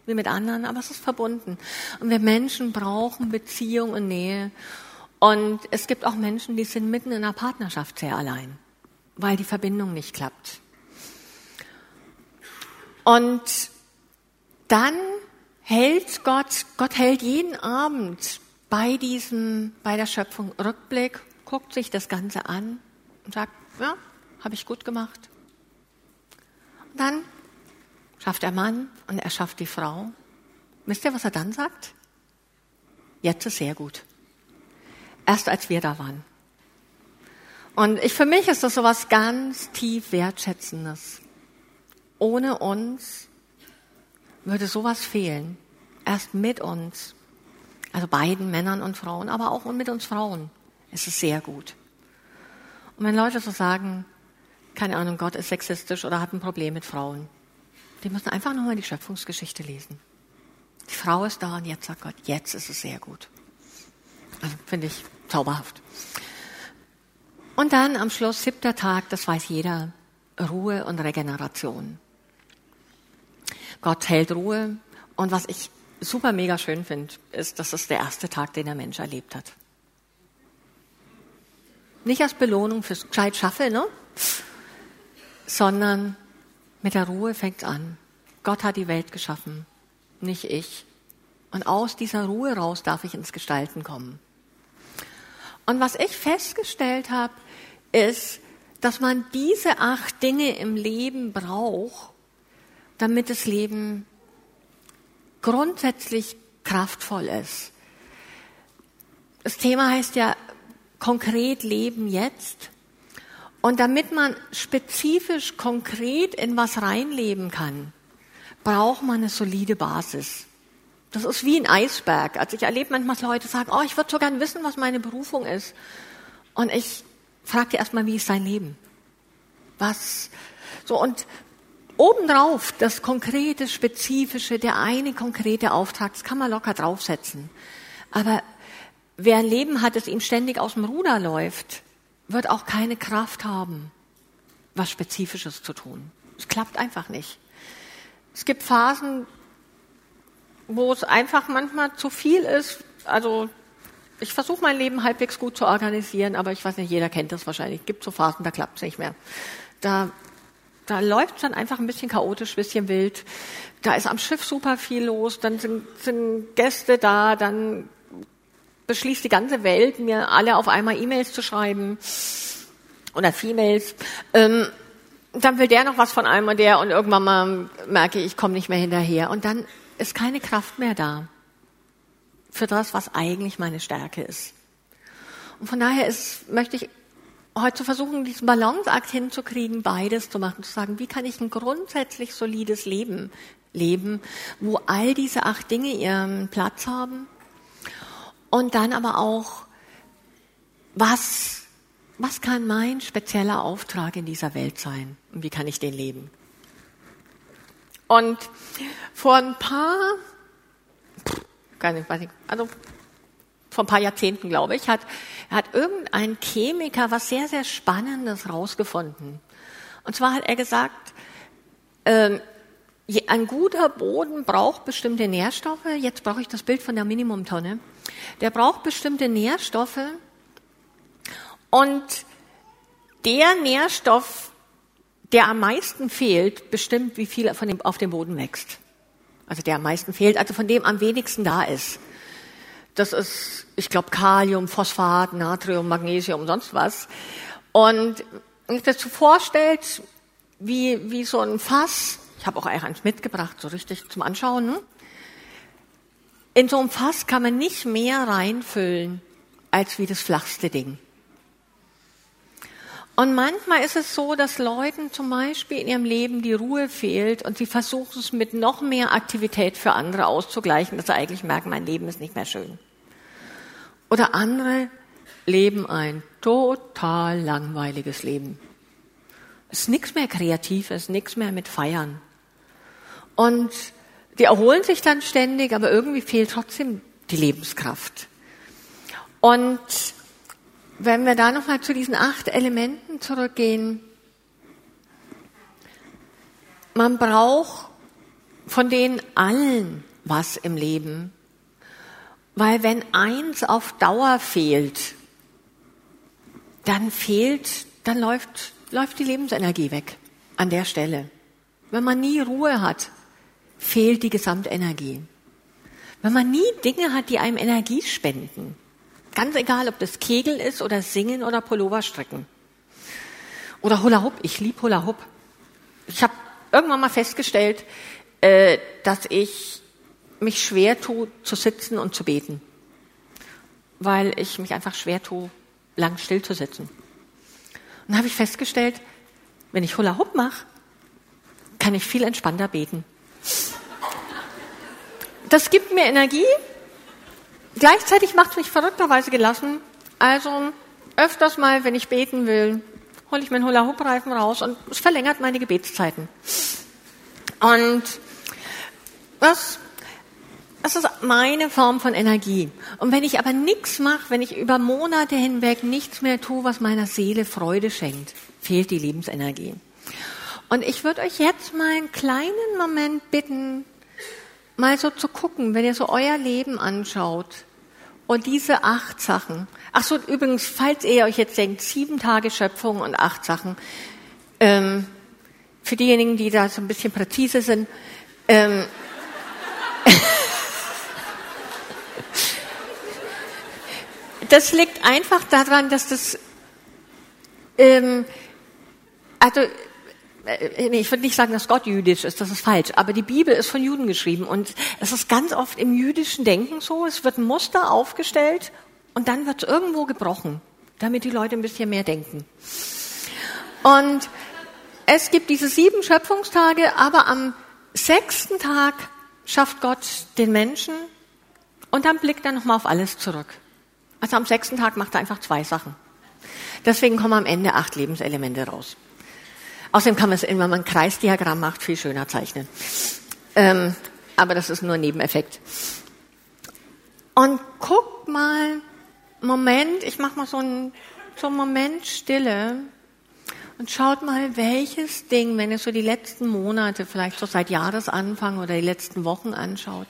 wie mit anderen, aber es ist verbunden. Und wir Menschen brauchen Beziehung und Nähe. Und es gibt auch Menschen, die sind mitten in einer Partnerschaft sehr allein, weil die Verbindung nicht klappt. Und dann hält Gott, Gott hält jeden Abend bei diesem, bei der Schöpfung Rückblick, guckt sich das Ganze an und sagt, ja, habe ich gut gemacht. Und dann schafft der Mann und er schafft die Frau. Wisst ihr, was er dann sagt? Jetzt ist sehr gut erst als wir da waren. Und ich, für mich ist das so was ganz tief Wertschätzendes. Ohne uns würde sowas fehlen. Erst mit uns. Also beiden Männern und Frauen, aber auch mit uns Frauen. Es ist sehr gut. Und wenn Leute so sagen, keine Ahnung, Gott ist sexistisch oder hat ein Problem mit Frauen, die müssen einfach nur mal die Schöpfungsgeschichte lesen. Die Frau ist da und jetzt sagt Gott, jetzt ist es sehr gut. Also finde ich zauberhaft. Und dann am Schluss, siebter Tag, das weiß jeder, Ruhe und Regeneration. Gott hält Ruhe. Und was ich super mega schön finde, ist, dass es der erste Tag, den der Mensch erlebt hat. Nicht als Belohnung fürs gescheit Schaffe, ne? sondern mit der Ruhe fängt an. Gott hat die Welt geschaffen, nicht ich. Und aus dieser Ruhe raus darf ich ins Gestalten kommen. Und was ich festgestellt habe, ist, dass man diese acht Dinge im Leben braucht, damit das Leben grundsätzlich kraftvoll ist. Das Thema heißt ja konkret Leben jetzt. Und damit man spezifisch konkret in was reinleben kann, braucht man eine solide Basis. Das ist wie ein Eisberg. Also ich erlebe manchmal Leute sagen, oh, ich würde so gern wissen, was meine Berufung ist. Und ich frage die erstmal, wie ist dein Leben? Was? So, und obendrauf das konkrete, spezifische, der eine konkrete Auftrag, das kann man locker draufsetzen. Aber wer ein Leben hat, das ihm ständig aus dem Ruder läuft, wird auch keine Kraft haben, was Spezifisches zu tun. Es klappt einfach nicht. Es gibt Phasen, wo es einfach manchmal zu viel ist. Also ich versuche mein Leben halbwegs gut zu organisieren, aber ich weiß nicht, jeder kennt das wahrscheinlich. Es gibt so Phasen, da klappt es nicht mehr. Da, da läuft es dann einfach ein bisschen chaotisch, bisschen wild. Da ist am Schiff super viel los, dann sind, sind Gäste da, dann beschließt die ganze Welt, mir alle auf einmal E-Mails zu schreiben oder Females. Ähm, dann will der noch was von einem und der und irgendwann mal merke ich, ich komme nicht mehr hinterher. Und dann ist keine Kraft mehr da für das, was eigentlich meine Stärke ist. Und von daher ist, möchte ich heute versuchen, diesen Balanceakt hinzukriegen, beides zu machen, zu sagen, wie kann ich ein grundsätzlich solides Leben leben, wo all diese acht Dinge ihren Platz haben und dann aber auch, was, was kann mein spezieller Auftrag in dieser Welt sein und wie kann ich den leben? Und vor ein paar, keine, weiß ich, also vor ein paar Jahrzehnten, glaube ich, hat, hat irgendein Chemiker was sehr, sehr Spannendes rausgefunden. Und zwar hat er gesagt, ähm, ein guter Boden braucht bestimmte Nährstoffe. Jetzt brauche ich das Bild von der Minimumtonne. Der braucht bestimmte Nährstoffe. Und der Nährstoff, der am meisten fehlt, bestimmt, wie viel von dem, auf dem Boden wächst. Also der am meisten fehlt, also von dem am wenigsten da ist. Das ist, ich glaube, Kalium, Phosphat, Natrium, Magnesium, sonst was. Und wenn ich das so vorstellt, wie, wie so ein Fass, ich habe auch eins mitgebracht, so richtig zum Anschauen. Ne? In so einem Fass kann man nicht mehr reinfüllen als wie das flachste Ding. Und manchmal ist es so, dass Leuten zum Beispiel in ihrem Leben die Ruhe fehlt und sie versuchen es mit noch mehr Aktivität für andere auszugleichen, dass sie eigentlich merken, mein Leben ist nicht mehr schön. Oder andere leben ein total langweiliges Leben. Es ist nichts mehr Kreatives, nichts mehr mit Feiern. Und die erholen sich dann ständig, aber irgendwie fehlt trotzdem die Lebenskraft. Und wenn wir da nochmal zu diesen acht Elementen zurückgehen, man braucht von denen allen was im Leben, weil wenn eins auf Dauer fehlt, dann fehlt, dann läuft, läuft die Lebensenergie weg an der Stelle. Wenn man nie Ruhe hat, fehlt die Gesamtenergie. Wenn man nie Dinge hat, die einem Energie spenden, Ganz egal, ob das Kegeln ist oder Singen oder Pullover stricken. Oder Hula Hoop. Ich liebe Hula Hoop. Ich habe irgendwann mal festgestellt, äh, dass ich mich schwer tue, zu sitzen und zu beten. Weil ich mich einfach schwer tue, lang still zu sitzen. Und dann habe ich festgestellt, wenn ich Hula Hoop mache, kann ich viel entspannter beten. Das gibt mir Energie, Gleichzeitig macht es mich verrückterweise gelassen. Also öfters mal, wenn ich beten will, hole ich meinen Hula-Hoop-Reifen raus und es verlängert meine Gebetszeiten. Und das, das ist meine Form von Energie. Und wenn ich aber nichts mache, wenn ich über Monate hinweg nichts mehr tue, was meiner Seele Freude schenkt, fehlt die Lebensenergie. Und ich würde euch jetzt mal einen kleinen Moment bitten, mal so zu gucken, wenn ihr so euer Leben anschaut und diese acht Sachen. Ach so, übrigens, falls ihr euch jetzt denkt, sieben Tage Schöpfung und acht Sachen, ähm, für diejenigen, die da so ein bisschen präzise sind, ähm, das liegt einfach daran, dass das, ähm, also äh, ich würde nicht sagen, dass Gott jüdisch ist, das ist falsch, aber die Bibel ist von Juden geschrieben und es ist ganz oft im jüdischen Denken so, es wird ein Muster aufgestellt und dann wird es irgendwo gebrochen, damit die Leute ein bisschen mehr denken. Und es gibt diese sieben Schöpfungstage, aber am sechsten Tag schafft Gott den Menschen und dann blickt er nochmal auf alles zurück. Also am sechsten Tag macht er einfach zwei Sachen. Deswegen kommen am Ende acht Lebenselemente raus. Außerdem kann man es, wenn man ein Kreisdiagramm macht, viel schöner zeichnen. Ähm, aber das ist nur ein Nebeneffekt. Und guckt mal, Moment, ich mache mal so einen, so einen Moment Stille und schaut mal, welches Ding, wenn ihr so die letzten Monate, vielleicht so seit Jahresanfang oder die letzten Wochen anschaut,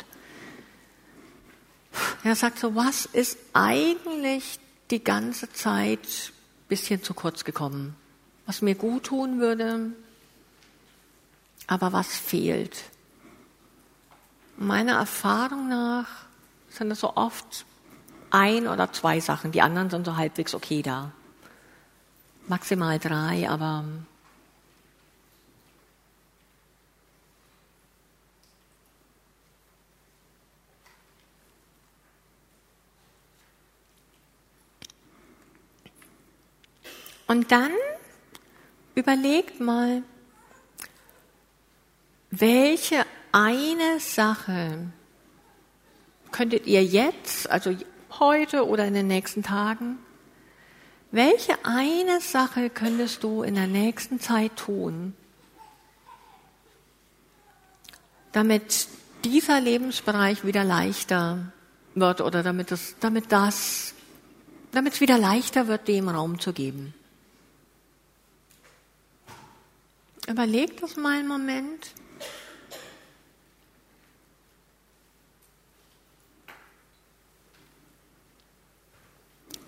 er sagt so, was ist eigentlich die ganze Zeit bisschen zu kurz gekommen? was mir gut tun würde, aber was fehlt. Meiner Erfahrung nach sind es so oft ein oder zwei Sachen, die anderen sind so halbwegs okay da. Maximal drei, aber Und dann Überlegt mal, welche eine Sache könntet ihr jetzt, also heute oder in den nächsten Tagen, welche eine Sache könntest du in der nächsten Zeit tun, damit dieser Lebensbereich wieder leichter wird oder damit es, damit das, damit es wieder leichter wird, dem Raum zu geben. Überleg das mal einen Moment.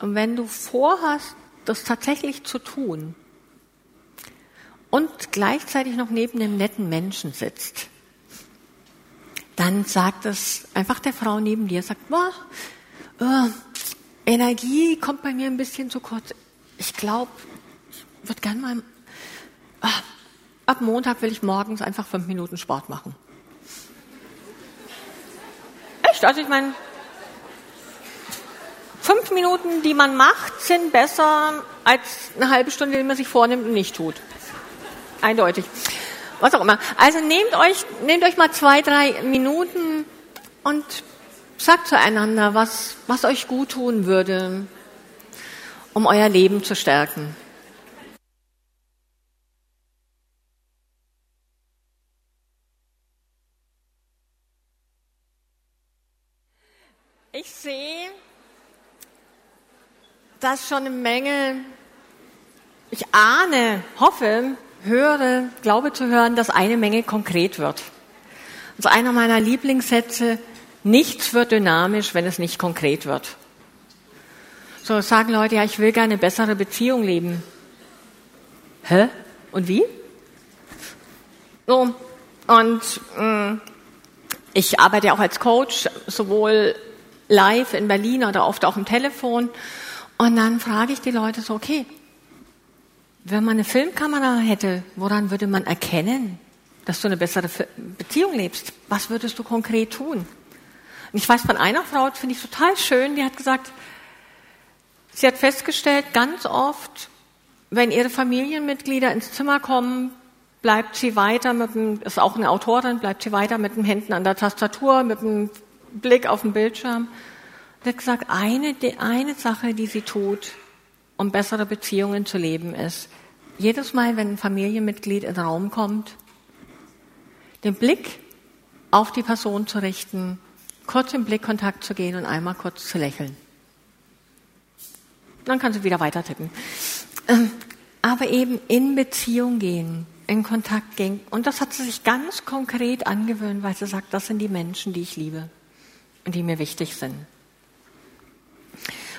Und wenn du vorhast, das tatsächlich zu tun und gleichzeitig noch neben dem netten Menschen sitzt, dann sagt es einfach der Frau neben dir, sagt, boah, äh, Energie kommt bei mir ein bisschen zu kurz. Ich glaube, ich würde gerne mal, äh, ab Montag will ich morgens einfach fünf Minuten Sport machen. Echt? Also ich meine, fünf Minuten, die man macht, sind besser als eine halbe Stunde, die man sich vornimmt und nicht tut. Eindeutig. Was auch immer. Also nehmt euch, nehmt euch mal zwei, drei Minuten und sagt zueinander, was, was euch gut tun würde, um euer Leben zu stärken. Ich sehe, dass schon eine Menge, ich ahne, hoffe, höre, glaube zu hören, dass eine Menge konkret wird. Also einer meiner Lieblingssätze, nichts wird dynamisch, wenn es nicht konkret wird. So sagen Leute, ja, ich will gerne eine bessere Beziehung leben. Hä? Und wie? So, und mh, mm, ich arbeite auch als Coach, sowohl live in Berlin oder oft auch im Telefon. Und dann frage ich die Leute so, okay, wenn man eine Filmkamera hätte, woran würde man erkennen, dass du eine bessere Beziehung lebst? Was würdest du konkret tun? Und ich weiß von einer Frau, das finde ich total schön, die hat gesagt, sie hat festgestellt, ganz oft, wenn ihre Familienmitglieder ins Zimmer kommen, bleibt sie weiter mit dem, ist auch eine Autorin, bleibt sie weiter mit den Händen an der Tastatur, mit dem Blick auf den Bildschirm. Sie hat gesagt, eine, eine Sache, die sie tut, um bessere Beziehungen zu leben, ist, jedes Mal, wenn ein Familienmitglied in den Raum kommt, den Blick auf die Person zu richten, kurz im Blickkontakt zu gehen und einmal kurz zu lächeln. Dann kann sie wieder weiter tippen. Ähm, aber eben in Beziehung gehen, in Kontakt gehen. Und das hat sie sich ganz konkret angewöhnt, weil sie sagt, das sind die Menschen, die ich liebe die mir wichtig sind.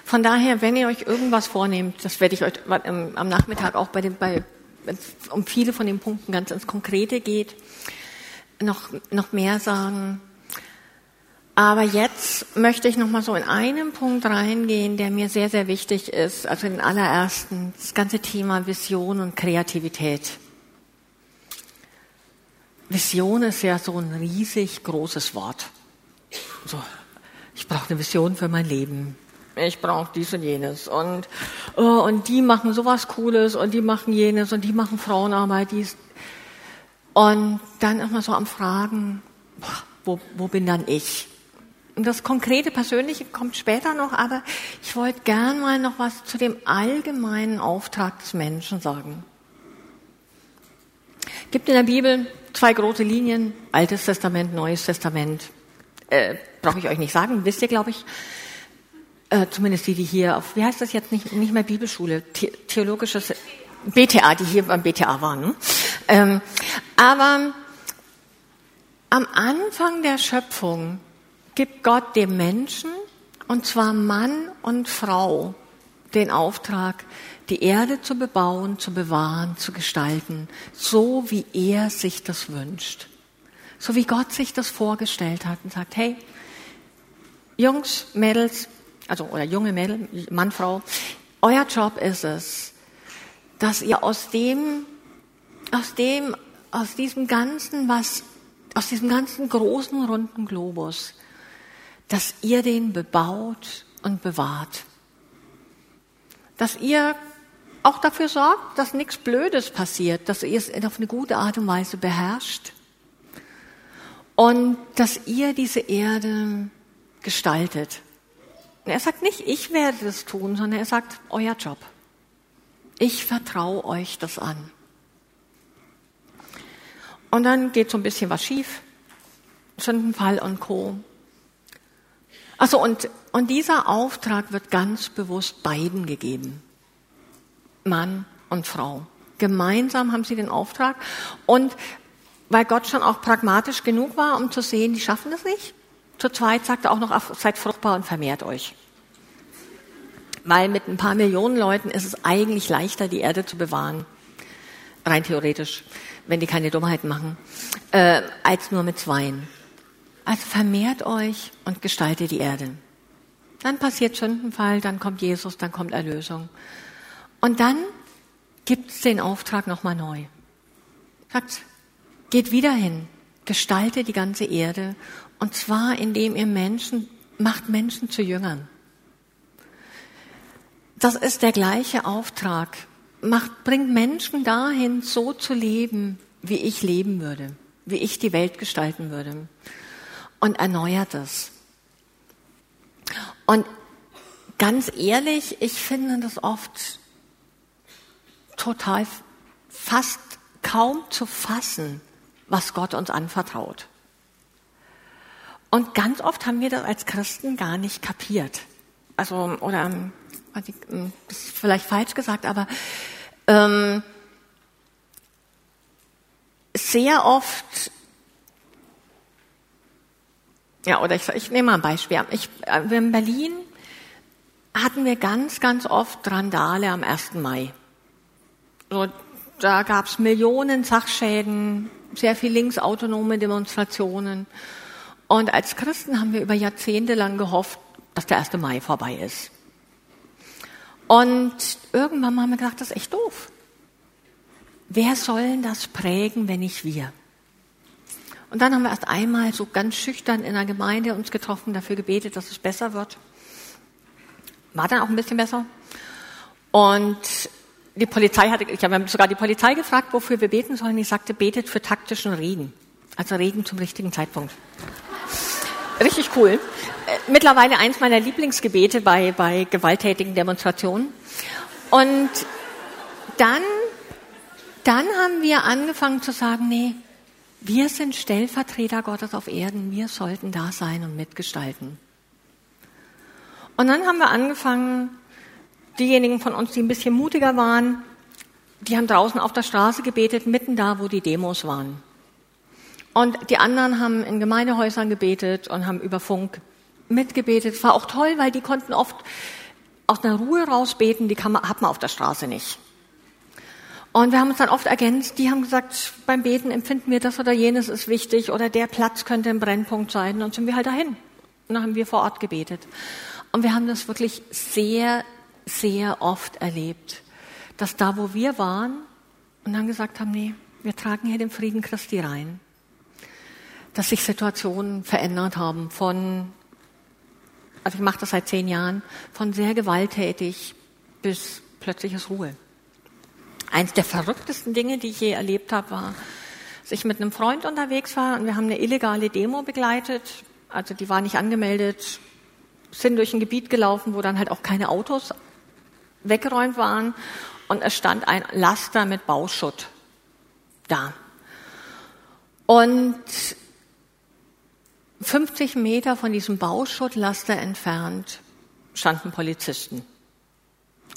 Von daher, wenn ihr euch irgendwas vornehmt, das werde ich euch am Nachmittag auch bei dem, bei, wenn es um viele von den Punkten ganz ins Konkrete geht, noch, noch mehr sagen. Aber jetzt möchte ich noch mal so in einen Punkt reingehen, der mir sehr, sehr wichtig ist. Also den allerersten, das ganze Thema Vision und Kreativität. Vision ist ja so ein riesig großes Wort. So, ich brauche eine Vision für mein Leben ich brauche dies und jenes. Und, oh, und die machen sowas Cooles und die machen jenes und die machen Frauenarbeit, dies. Und dann immer so am Fragen, wo, wo bin dann ich? Und das konkrete Persönliche kommt später noch, aber ich wollte gern mal noch was zu dem allgemeinen Auftrag des Menschen sagen. Gibt in der Bibel zwei große Linien, Altes Testament, Neues Testament. Äh, Brauche ich euch nicht sagen, wisst ihr, glaube ich äh, zumindest die, die hier auf, wie heißt das jetzt nicht, nicht mehr Bibelschule, The theologisches BTA, die hier beim BTA waren. Ne? Ähm, aber am Anfang der Schöpfung gibt Gott dem Menschen, und zwar Mann und Frau, den Auftrag, die Erde zu bebauen, zu bewahren, zu gestalten, so wie er sich das wünscht. So wie Gott sich das vorgestellt hat und sagt, hey, Jungs, Mädels, also oder junge Mädel, Mann, Frau, euer Job ist es, dass ihr aus dem, aus dem, aus diesem ganzen, was, aus diesem ganzen großen runden Globus, dass ihr den bebaut und bewahrt. Dass ihr auch dafür sorgt, dass nichts Blödes passiert, dass ihr es auf eine gute Art und Weise beherrscht. Und dass ihr diese Erde gestaltet. Er sagt nicht, ich werde das tun, sondern er sagt, euer Job. Ich vertraue euch das an. Und dann geht so ein bisschen was schief. Sündenfall und Co. Also und, und dieser Auftrag wird ganz bewusst beiden gegeben. Mann und Frau. Gemeinsam haben sie den Auftrag. Und weil Gott schon auch pragmatisch genug war, um zu sehen, die schaffen das nicht, zu zweit sagt er auch noch, seid fruchtbar und vermehrt euch. Weil mit ein paar Millionen Leuten ist es eigentlich leichter, die Erde zu bewahren. Rein theoretisch, wenn die keine Dummheiten machen, äh, als nur mit zweien. Also vermehrt euch und gestaltet die Erde. Dann passiert Sündenfall, dann kommt Jesus, dann kommt Erlösung. Und dann gibt es den Auftrag nochmal neu. Sagt, geht wieder hin, gestaltet die ganze Erde und zwar indem ihr Menschen, macht Menschen zu Jüngern. Das ist der gleiche Auftrag. Macht, bringt Menschen dahin, so zu leben, wie ich leben würde, wie ich die Welt gestalten würde. Und erneuert es. Und ganz ehrlich, ich finde das oft total fast kaum zu fassen, was Gott uns anvertraut. Und ganz oft haben wir das als Christen gar nicht kapiert. Also, oder, ähm, ähm, das ist vielleicht falsch gesagt, aber ähm, sehr oft, ja, oder ich, ich nehme mal ein Beispiel. Ich, äh, in Berlin hatten wir ganz, ganz oft Randale am 1. Mai. So, da gab es Millionen Sachschäden, sehr viel linksautonome Demonstrationen. Und als Christen haben wir über Jahrzehnte lang gehofft, dass der 1. Mai vorbei ist. Und irgendwann haben wir gedacht, das ist echt doof. Wer soll das prägen, wenn nicht wir? Und dann haben wir erst einmal so ganz schüchtern in der Gemeinde uns getroffen, dafür gebetet, dass es besser wird. War dann auch ein bisschen besser. Und die Polizei hatte, ich habe sogar die Polizei gefragt, wofür wir beten sollen. Ich sagte, betet für taktischen Regen. Also Regen zum richtigen Zeitpunkt. Richtig cool. Äh, mittlerweile eins meiner Lieblingsgebete bei, bei gewalttätigen Demonstrationen. Und dann, dann haben wir angefangen zu sagen, nee, wir sind Stellvertreter Gottes auf Erden, wir sollten da sein und mitgestalten. Und dann haben wir angefangen, diejenigen von uns, die ein bisschen mutiger waren, die haben draußen auf der Straße gebetet, mitten da, wo die Demos waren. Und die anderen haben in Gemeindehäusern gebetet und haben über Funk mitgebetet. Es war auch toll, weil die konnten oft aus einer Ruhe rausbeten, die kann man, hat man auf der Straße nicht. Und wir haben uns dann oft ergänzt, die haben gesagt, beim Beten empfinden wir das oder jenes ist wichtig oder der Platz könnte ein Brennpunkt sein und sind wir halt dahin. Und dann haben wir vor Ort gebetet. Und wir haben das wirklich sehr, sehr oft erlebt, dass da, wo wir waren und dann gesagt haben, nee, wir tragen hier den Frieden Christi rein dass sich Situationen verändert haben von, also ich mache das seit zehn Jahren, von sehr gewalttätig bis plötzliches Ruhe. Eins der verrücktesten Dinge, die ich je erlebt habe, war, dass ich mit einem Freund unterwegs war und wir haben eine illegale Demo begleitet. Also die war nicht angemeldet, sind durch ein Gebiet gelaufen, wo dann halt auch keine Autos weggeräumt waren und es stand ein Laster mit Bauschutt da. Und 50 Meter von diesem Bauschuttlaster entfernt standen Polizisten.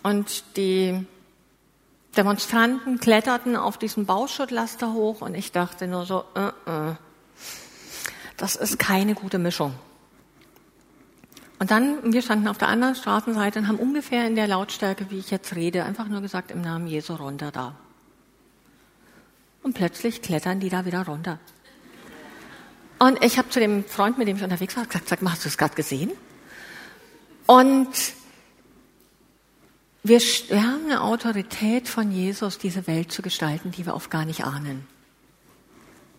Und die Demonstranten kletterten auf diesen Bauschuttlaster hoch und ich dachte nur so, uh -uh, das ist keine gute Mischung. Und dann, wir standen auf der anderen Straßenseite und haben ungefähr in der Lautstärke, wie ich jetzt rede, einfach nur gesagt, im Namen Jesu runter da. Und plötzlich klettern die da wieder runter. Und ich habe zu dem Freund, mit dem ich unterwegs war, gesagt, sag mal, hast du es gerade gesehen? Und wir, haben eine Autorität von Jesus, diese Welt zu gestalten, die wir oft gar nicht ahnen.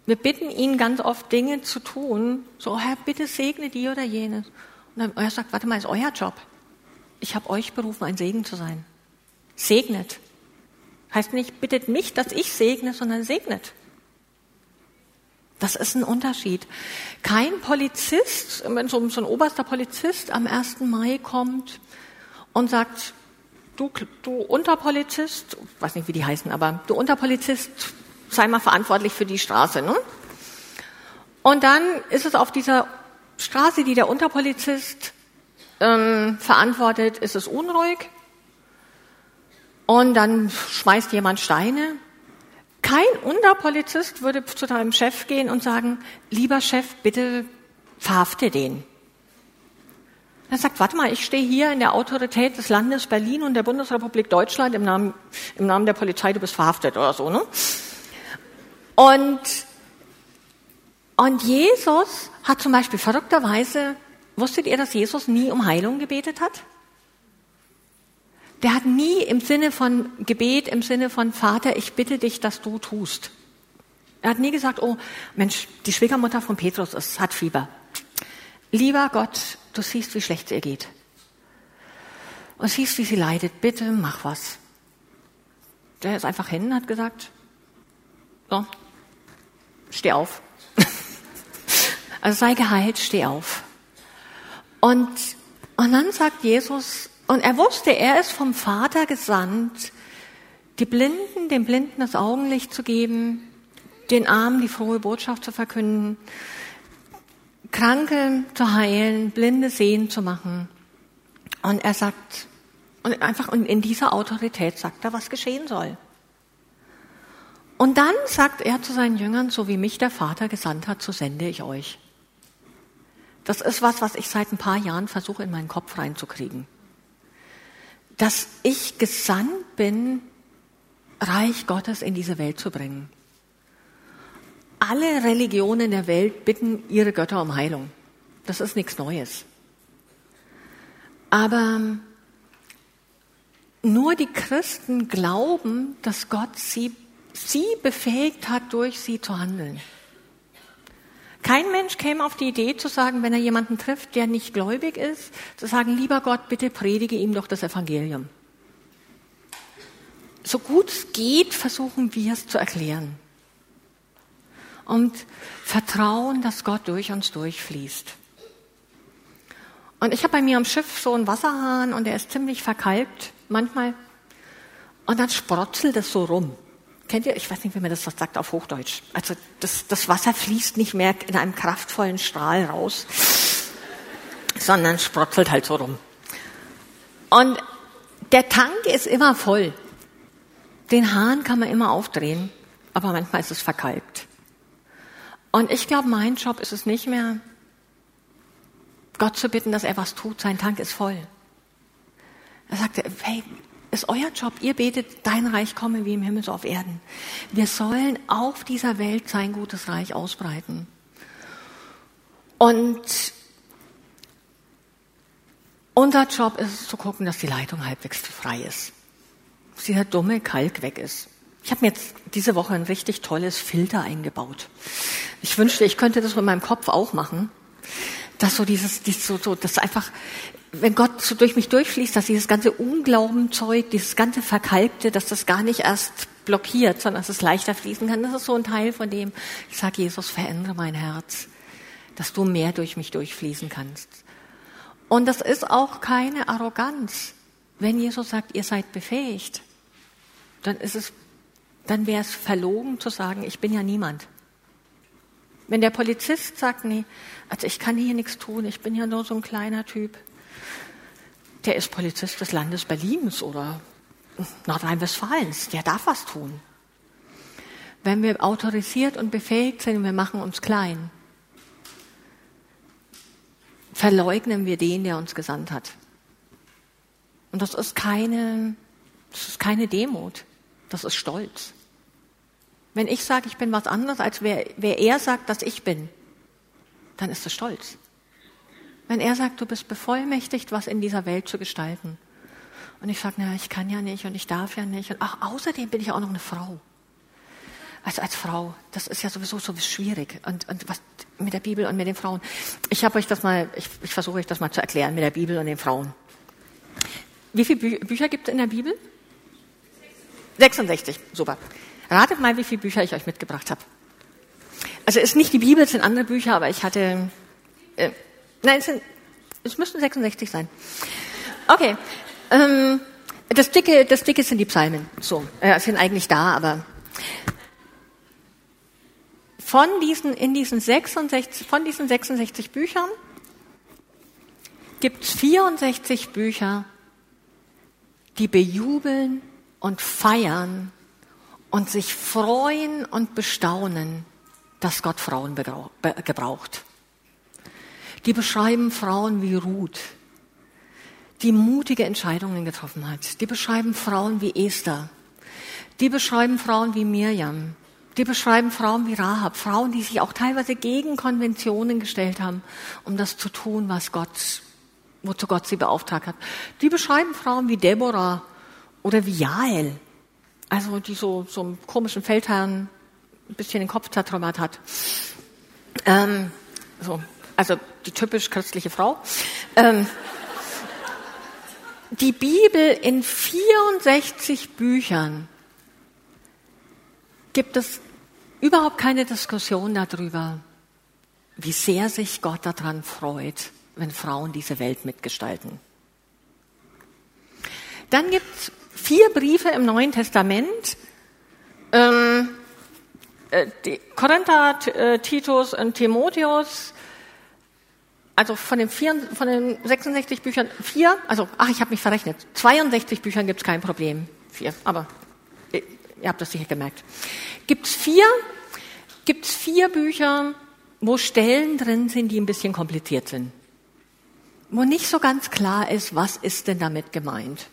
Wir bitten ihn ganz oft Dinge zu tun, so Herr, bitte segne die oder jenes. Und er sagt, warte mal, ist euer Job. Ich habe euch berufen, ein Segen zu sein. Segnet. Heißt nicht, bittet mich, dass ich segne, sondern segnet. Das ist ein Unterschied. Kein Polizist, wenn so, ein oberster Polizist am 1. Mai kommt und sagt, du, du Unterpolizist, weiß nicht, wie die heißen, aber du Unterpolizist, sei mal verantwortlich für die Straße. Ne? Und dann ist es auf dieser Straße, die der Unterpolizist ähm, verantwortet, ist es unruhig. Und dann schmeißt jemand Steine. Kein Unterpolizist würde zu deinem Chef gehen und sagen, lieber Chef, bitte verhafte den. Er sagt, warte mal, ich stehe hier in der Autorität des Landes Berlin und der Bundesrepublik Deutschland im Namen, im Namen der Polizei, du bist verhaftet oder so, ne? Und, und Jesus hat zum Beispiel verrückterweise, wusstet ihr, dass Jesus nie um Heilung gebetet hat? Der hat nie im Sinne von Gebet, im Sinne von Vater, ich bitte dich, dass du tust. Er hat nie gesagt, oh Mensch, die Schwiegermutter von Petrus ist, hat Fieber. Lieber Gott, Du siehst, wie schlecht ihr geht. Und siehst, wie sie leidet. Bitte mach was. Der ist einfach hin, hat gesagt, so, steh auf. Also sei geheilt, steh auf. Und, und dann sagt Jesus, und er wusste, er ist vom Vater gesandt, die Blinden, den Blinden das Augenlicht zu geben, den Armen die frohe Botschaft zu verkünden, Kranke zu heilen, Blinde sehen zu machen. Und er sagt, und einfach und in dieser Autorität sagt er, was geschehen soll. Und dann sagt er zu seinen Jüngern, so wie mich der Vater gesandt hat, so sende ich euch. Das ist was, was ich seit ein paar Jahren versuche in meinen Kopf reinzukriegen. Dass ich gesandt bin, Reich Gottes in diese Welt zu bringen alle Religionen der Welt bitten ihre Götter um Heilung. Das ist nichts Neues. Aber nur die Christen glauben, dass Gott sie, sie befähigt hat, durch sie zu handeln. Kein Mensch käme auf die Idee zu sagen, wenn er jemanden trifft, der nicht gläubig ist, zu sagen, lieber Gott, bitte predige ihm doch das Evangelium. So gut es geht, versuchen wir es zu erklären und vertrauen, dass Gott durch uns durchfließt. Und ich habe bei mir am Schiff so einen Wasserhahn und der ist ziemlich verkalkt manchmal. Und dann sprotzelt es so rum. Kennt ihr, ich weiß nicht, wie man das sagt auf Hochdeutsch. Also das, das Wasser fließt nicht mehr in einem kraftvollen Strahl raus, sondern sprotzelt halt so rum. Und der Tank ist immer voll. Den Hahn kann man immer aufdrehen, aber manchmal ist es verkalkt. Und ich glaube, mein Job ist es nicht mehr, Gott zu bitten, dass er was tut. Sein Tank ist voll. Er sagte, hey, ist euer Job, ihr betet, dein Reich komme wie im Himmel so auf Erden. Wir sollen auf dieser Welt sein gutes Reich ausbreiten. Und unser Job ist es zu gucken, dass die Leitung halbwegs frei ist. Dass dieser dumme Kalk weg ist. Ich habe mir jetzt diese Woche ein richtig tolles Filter eingebaut. Ich wünschte, ich könnte das mit meinem Kopf auch machen. Dass so dieses, dieses so, so, das einfach, wenn Gott so durch mich durchfließt, dass dieses ganze Unglaubenzeug, dieses ganze Verkalkte, dass das gar nicht erst blockiert, sondern dass es leichter fließen kann. Das ist so ein Teil von dem, ich sage, Jesus, verändere mein Herz, dass du mehr durch mich durchfließen kannst. Und das ist auch keine Arroganz. Wenn Jesus sagt, ihr seid befähigt, dann ist es dann wäre es verlogen zu sagen, ich bin ja niemand. Wenn der Polizist sagt, nee, also ich kann hier nichts tun, ich bin ja nur so ein kleiner Typ, der ist Polizist des Landes Berlins oder Nordrhein-Westfalens, der darf was tun. Wenn wir autorisiert und befähigt sind, wir machen uns klein, verleugnen wir den, der uns gesandt hat. Und das ist keine, das ist keine Demut. Das ist Stolz. Wenn ich sage, ich bin was anderes, als wer, wer er sagt, dass ich bin, dann ist es Stolz. Wenn er sagt, du bist bevollmächtigt, was in dieser Welt zu gestalten. Und ich sage, naja, ich kann ja nicht und ich darf ja nicht. Und ach, außerdem bin ich auch noch eine Frau. Also als Frau, das ist ja sowieso so schwierig. Und, und was mit der Bibel und mit den Frauen. Ich habe euch das mal, ich, ich versuche euch das mal zu erklären mit der Bibel und den Frauen. Wie viele Bü Bücher gibt es in der Bibel? 66, super. Ratet mal, wie viele Bücher ich euch mitgebracht habe. Also ist nicht die Bibel, es sind andere Bücher, aber ich hatte, äh, nein, es, sind, es müssten 66 sein. Okay, ähm, das dicke, das dicke sind die Psalmen. So, äh, sind eigentlich da, aber von diesen, in diesen 66, von diesen 66 Büchern gibt es 64 Bücher, die bejubeln und feiern und sich freuen und bestaunen, dass Gott Frauen gebraucht. Die beschreiben Frauen wie Ruth, die mutige Entscheidungen getroffen hat. Die beschreiben Frauen wie Esther. Die beschreiben Frauen wie Mirjam. Die beschreiben Frauen wie Rahab, Frauen, die sich auch teilweise gegen Konventionen gestellt haben, um das zu tun, was Gott, wozu Gott sie beauftragt hat. Die beschreiben Frauen wie Deborah oder wie Jael, also die so, so einen komischen Feldherrn ein bisschen den Kopf zertrümmert hat. Ähm, so, also die typisch christliche Frau. Ähm, die Bibel in 64 Büchern gibt es überhaupt keine Diskussion darüber, wie sehr sich Gott daran freut, wenn Frauen diese Welt mitgestalten. Dann gibt es vier Briefe im Neuen Testament. Ähm, äh, die Korinther, äh, Titus und Timotheus, also von den, vier, von den 66 Büchern vier, also ach, ich habe mich verrechnet, 62 Büchern gibt es kein Problem, vier, aber Ihr habt das sicher gemerkt. Gibt es vier, gibt's vier Bücher, wo Stellen drin sind, die ein bisschen kompliziert sind. Wo nicht so ganz klar ist, was ist denn damit gemeint.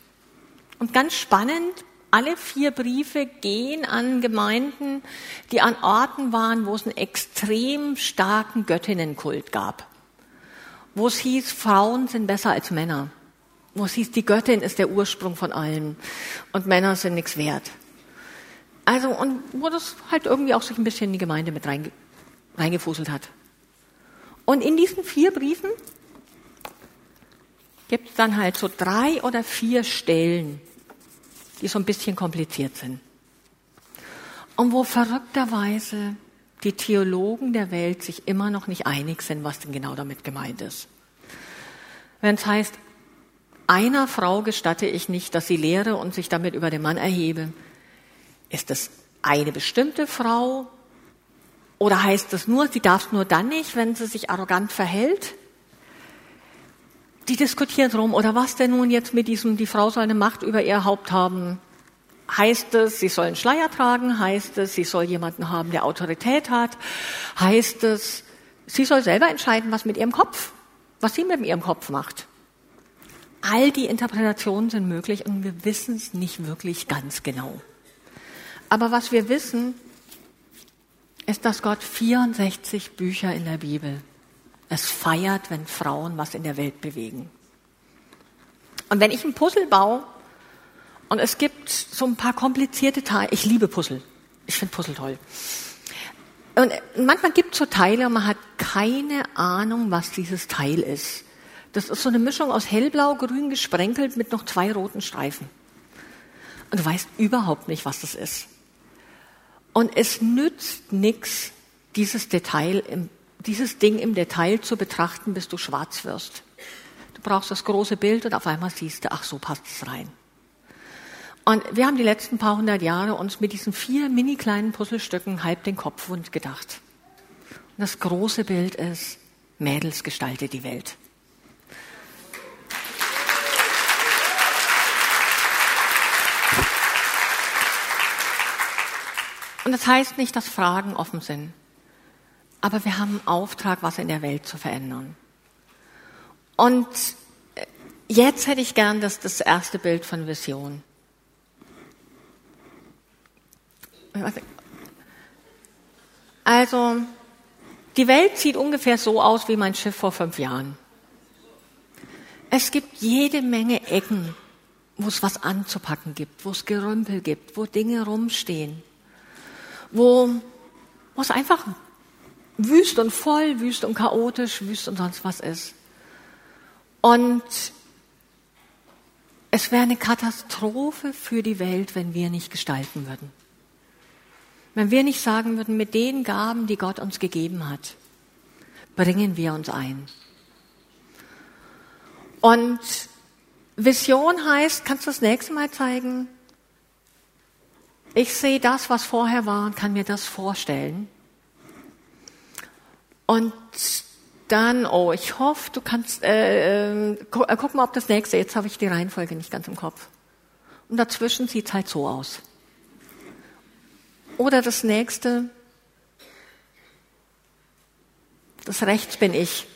Und ganz spannend, alle vier Briefe gehen an Gemeinden, die an Orten waren, wo es einen extrem starken Göttinnenkult gab. Wo es hieß, Frauen sind besser als Männer. Wo es hieß, die Göttin ist der Ursprung von allem und Männer sind nichts wert. Also, und wo das halt irgendwie auch sich ein bisschen in die Gemeinde mit reinge reingefuselt hat. Und in diesen vier Briefen gibt es dann halt so drei oder vier Stellen, die so ein bisschen kompliziert sind. Und wo verrückterweise die Theologen der Welt sich immer noch nicht einig sind, was denn genau damit gemeint ist. Wenn es heißt, einer Frau gestatte ich nicht, dass sie lehre und sich damit über den Mann erhebe, ist das eine bestimmte Frau? Oder heißt das nur, sie darf es nur dann nicht, wenn sie sich arrogant verhält? Die diskutieren drum, oder was denn nun jetzt mit diesem, die Frau soll eine Macht über ihr Haupt haben? Heißt es, sie soll einen Schleier tragen? Heißt es, sie soll jemanden haben, der Autorität hat? Heißt es, sie soll selber entscheiden, was mit ihrem Kopf, was sie mit ihrem Kopf macht? All die Interpretationen sind möglich und wir wissen es nicht wirklich ganz genau. Aber was wir wissen, ist, dass Gott 64 Bücher in der Bibel es feiert, wenn Frauen was in der Welt bewegen. Und wenn ich ein Puzzle baue und es gibt so ein paar komplizierte Teile, ich liebe Puzzle, ich finde Puzzle toll. Und manchmal gibt es so Teile und man hat keine Ahnung, was dieses Teil ist. Das ist so eine Mischung aus hellblau, grün gesprenkelt mit noch zwei roten Streifen. Und du weißt überhaupt nicht, was das ist. Und es nützt nichts, dieses Detail, dieses Ding im Detail zu betrachten, bis du schwarz wirst. Du brauchst das große Bild und auf einmal siehst du, ach, so passt es rein. Und wir haben die letzten paar hundert Jahre uns mit diesen vier mini kleinen Puzzlestücken halb den Kopf wund gedacht. Und das große Bild ist, Mädels gestaltet die Welt. Und das heißt nicht, dass Fragen offen sind. Aber wir haben einen Auftrag, was in der Welt zu verändern. Und jetzt hätte ich gern das, das erste Bild von Vision. Also, die Welt sieht ungefähr so aus wie mein Schiff vor fünf Jahren. Es gibt jede Menge Ecken, wo es was anzupacken gibt, wo es Gerümpel gibt, wo Dinge rumstehen wo, es einfach wüst und voll, wüst und chaotisch, wüst und sonst was ist. Und es wäre eine Katastrophe für die Welt, wenn wir nicht gestalten würden. Wenn wir nicht sagen würden, mit den Gaben, die Gott uns gegeben hat, bringen wir uns ein. Und Vision heißt, kannst du das nächste Mal zeigen, ich sehe das, was vorher war und kann mir das vorstellen. Und dann, oh, ich hoffe, du kannst, äh, äh, guck, äh, guck mal, ob das nächste, jetzt habe ich die Reihenfolge nicht ganz im Kopf. Und dazwischen sieht es halt so aus. Oder das nächste, das rechts bin ich.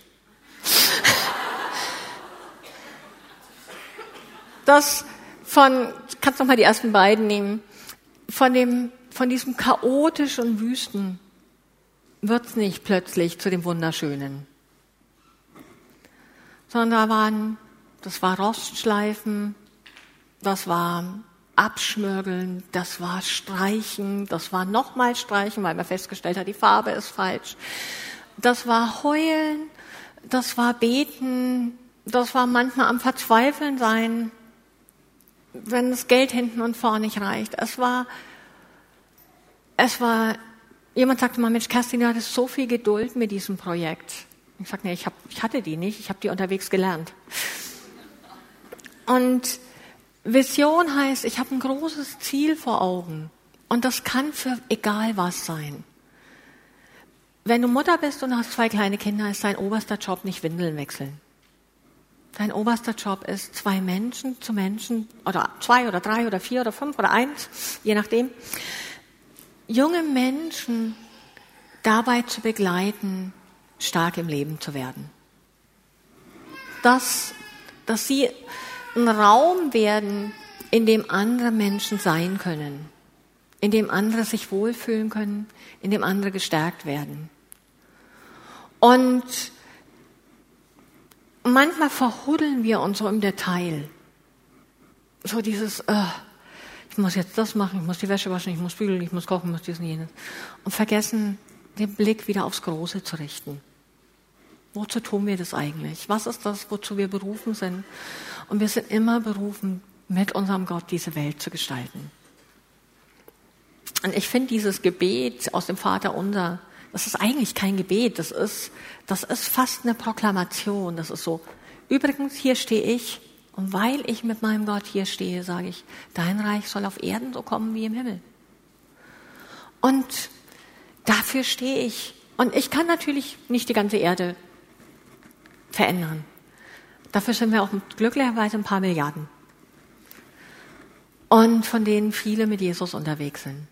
Das von, kannst noch mal die ersten beiden nehmen, von dem, von diesem chaotischen und wüsten wird's nicht plötzlich zu dem Wunderschönen. Sondern da waren, das war Rostschleifen, das war Abschmürgeln, das war Streichen, das war nochmal Streichen, weil man festgestellt hat, die Farbe ist falsch. Das war Heulen, das war Beten, das war manchmal am Verzweifeln sein, wenn das Geld hinten und vorne nicht reicht. Es war, es war, jemand sagte mal, Mensch, Kerstin, du hattest so viel Geduld mit diesem Projekt. Ich sage, nee, ich, hab, ich hatte die nicht, ich habe die unterwegs gelernt. Und Vision heißt, ich habe ein großes Ziel vor Augen. Und das kann für egal was sein. Wenn du Mutter bist und hast zwei kleine Kinder, ist dein oberster Job nicht Windeln wechseln. Dein oberster Job ist, zwei Menschen zu Menschen, oder zwei oder drei oder vier oder fünf oder eins, je nachdem, junge Menschen dabei zu begleiten, stark im Leben zu werden. Dass, dass sie ein Raum werden, in dem andere Menschen sein können, in dem andere sich wohlfühlen können, in dem andere gestärkt werden. Und manchmal verhuddeln wir uns so im Detail. So dieses, äh, ich muss jetzt das machen, ich muss die Wäsche waschen, ich muss bügeln, ich muss kochen, ich muss dies und jenes. Und vergessen, den Blick wieder aufs Große zu richten. Wozu tun wir das eigentlich? Was ist das, wozu wir berufen sind? Und wir sind immer berufen, mit unserem Gott diese Welt zu gestalten. Und ich finde dieses Gebet aus dem Vater unser, das ist eigentlich kein Gebet, das ist, das ist fast eine Proklamation. Das ist so, übrigens, hier stehe ich, und weil ich mit meinem Gott hier stehe, sage ich, dein Reich soll auf Erden so kommen wie im Himmel. Und dafür stehe ich. Und ich kann natürlich nicht die ganze Erde verändern. Dafür sind wir auch glücklicherweise ein paar Milliarden. Und von denen viele mit Jesus unterwegs sind.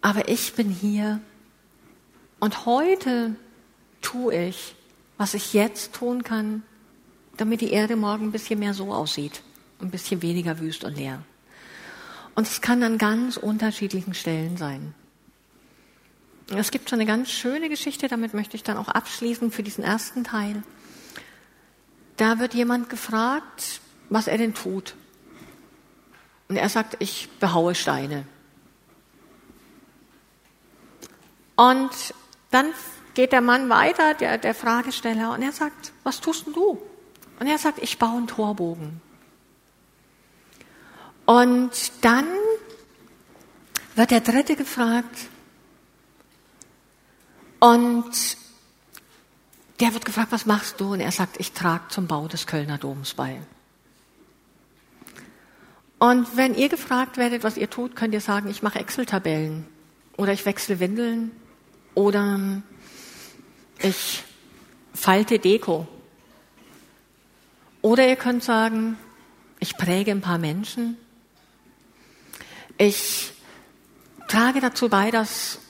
Aber ich bin hier und heute tue ich, was ich jetzt tun kann, damit die Erde morgen ein bisschen mehr so aussieht, ein bisschen weniger wüst und leer. Und es kann an ganz unterschiedlichen Stellen sein. Es gibt so eine ganz schöne Geschichte, damit möchte ich dann auch abschließen für diesen ersten Teil. Da wird jemand gefragt, was er denn tut. Und er sagt, ich behaue Steine. Und dann geht der Mann weiter, der, der Fragesteller, und er sagt, was tust denn du? Und er sagt, ich baue einen Torbogen. Und dann wird der Dritte gefragt, und der wird gefragt, was machst du? Und er sagt, ich trage zum Bau des Kölner Doms bei. Und wenn ihr gefragt werdet, was ihr tut, könnt ihr sagen, ich mache Excel-Tabellen oder ich wechsle Windeln oder ich falte Deko. Oder ihr könnt sagen, ich präge ein paar Menschen. Ich trage dazu bei, dass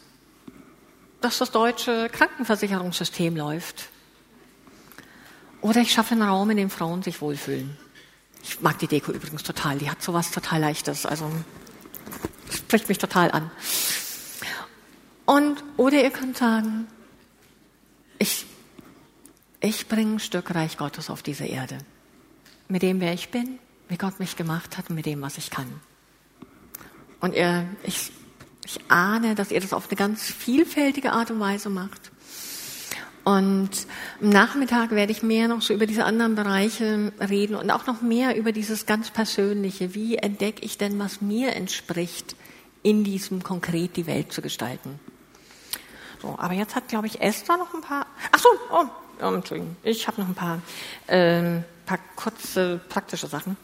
dass das deutsche Krankenversicherungssystem läuft. Oder ich schaffe einen Raum, in dem Frauen sich wohlfühlen. Ich mag die Deko übrigens total. Die hat sowas total Leichtes. Also spricht mich total an. Und, oder ihr könnt sagen, ich, ich bringe ein Stück Reich Gottes auf diese Erde. Mit dem, wer ich bin, wie Gott mich gemacht hat und mit dem, was ich kann. Und ihr, ich ich ahne, dass ihr das auf eine ganz vielfältige Art und Weise macht. Und am Nachmittag werde ich mehr noch so über diese anderen Bereiche reden und auch noch mehr über dieses ganz Persönliche. Wie entdecke ich denn, was mir entspricht, in diesem konkret die Welt zu gestalten? So, aber jetzt hat, glaube ich, Esther noch ein paar. Ach so, oh, oh Entschuldigung, ich habe noch ein paar, äh, paar kurze praktische Sachen.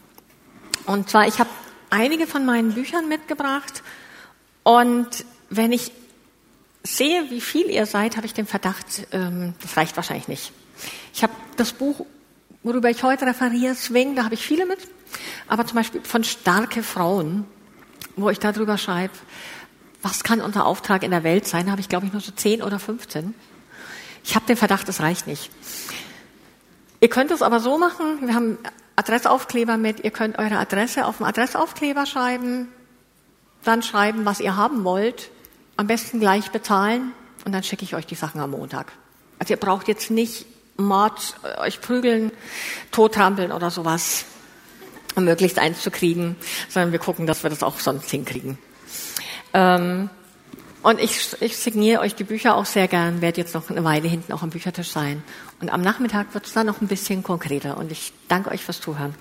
Und zwar, ich habe einige von meinen Büchern mitgebracht und wenn ich sehe, wie viel ihr seid, habe ich den Verdacht, ähm, das reicht wahrscheinlich nicht. Ich habe das Buch, worüber ich heute referiere, Swing, da habe ich viele mit, aber zum Beispiel von starke Frauen, wo ich darüber schreibe, was kann unser Auftrag in der Welt sein, habe ich glaube ich nur so 10 oder 15. Ich habe den Verdacht, das reicht nicht. Ihr könnt es aber so machen, wir haben Adressaufkleber mit, ihr könnt eure Adresse auf dem Adressaufkleber schreiben, dann schreiben, was ihr haben wollt, am besten gleich bezahlen und dann schicke ich euch die Sachen am Montag. Also ihr braucht jetzt nicht Mord, äh, euch prügeln, tottrampeln oder sowas, um möglichst eins zu kriegen, sondern wir gucken, dass wir das auch sonst hinkriegen. Ähm, und ich, ich signiere euch die Bücher auch sehr gern, werde jetzt noch eine Weile hinten auch am Büchertisch sein. Und am Nachmittag wird es dann noch ein bisschen konkreter. Und ich danke euch fürs Zuhören.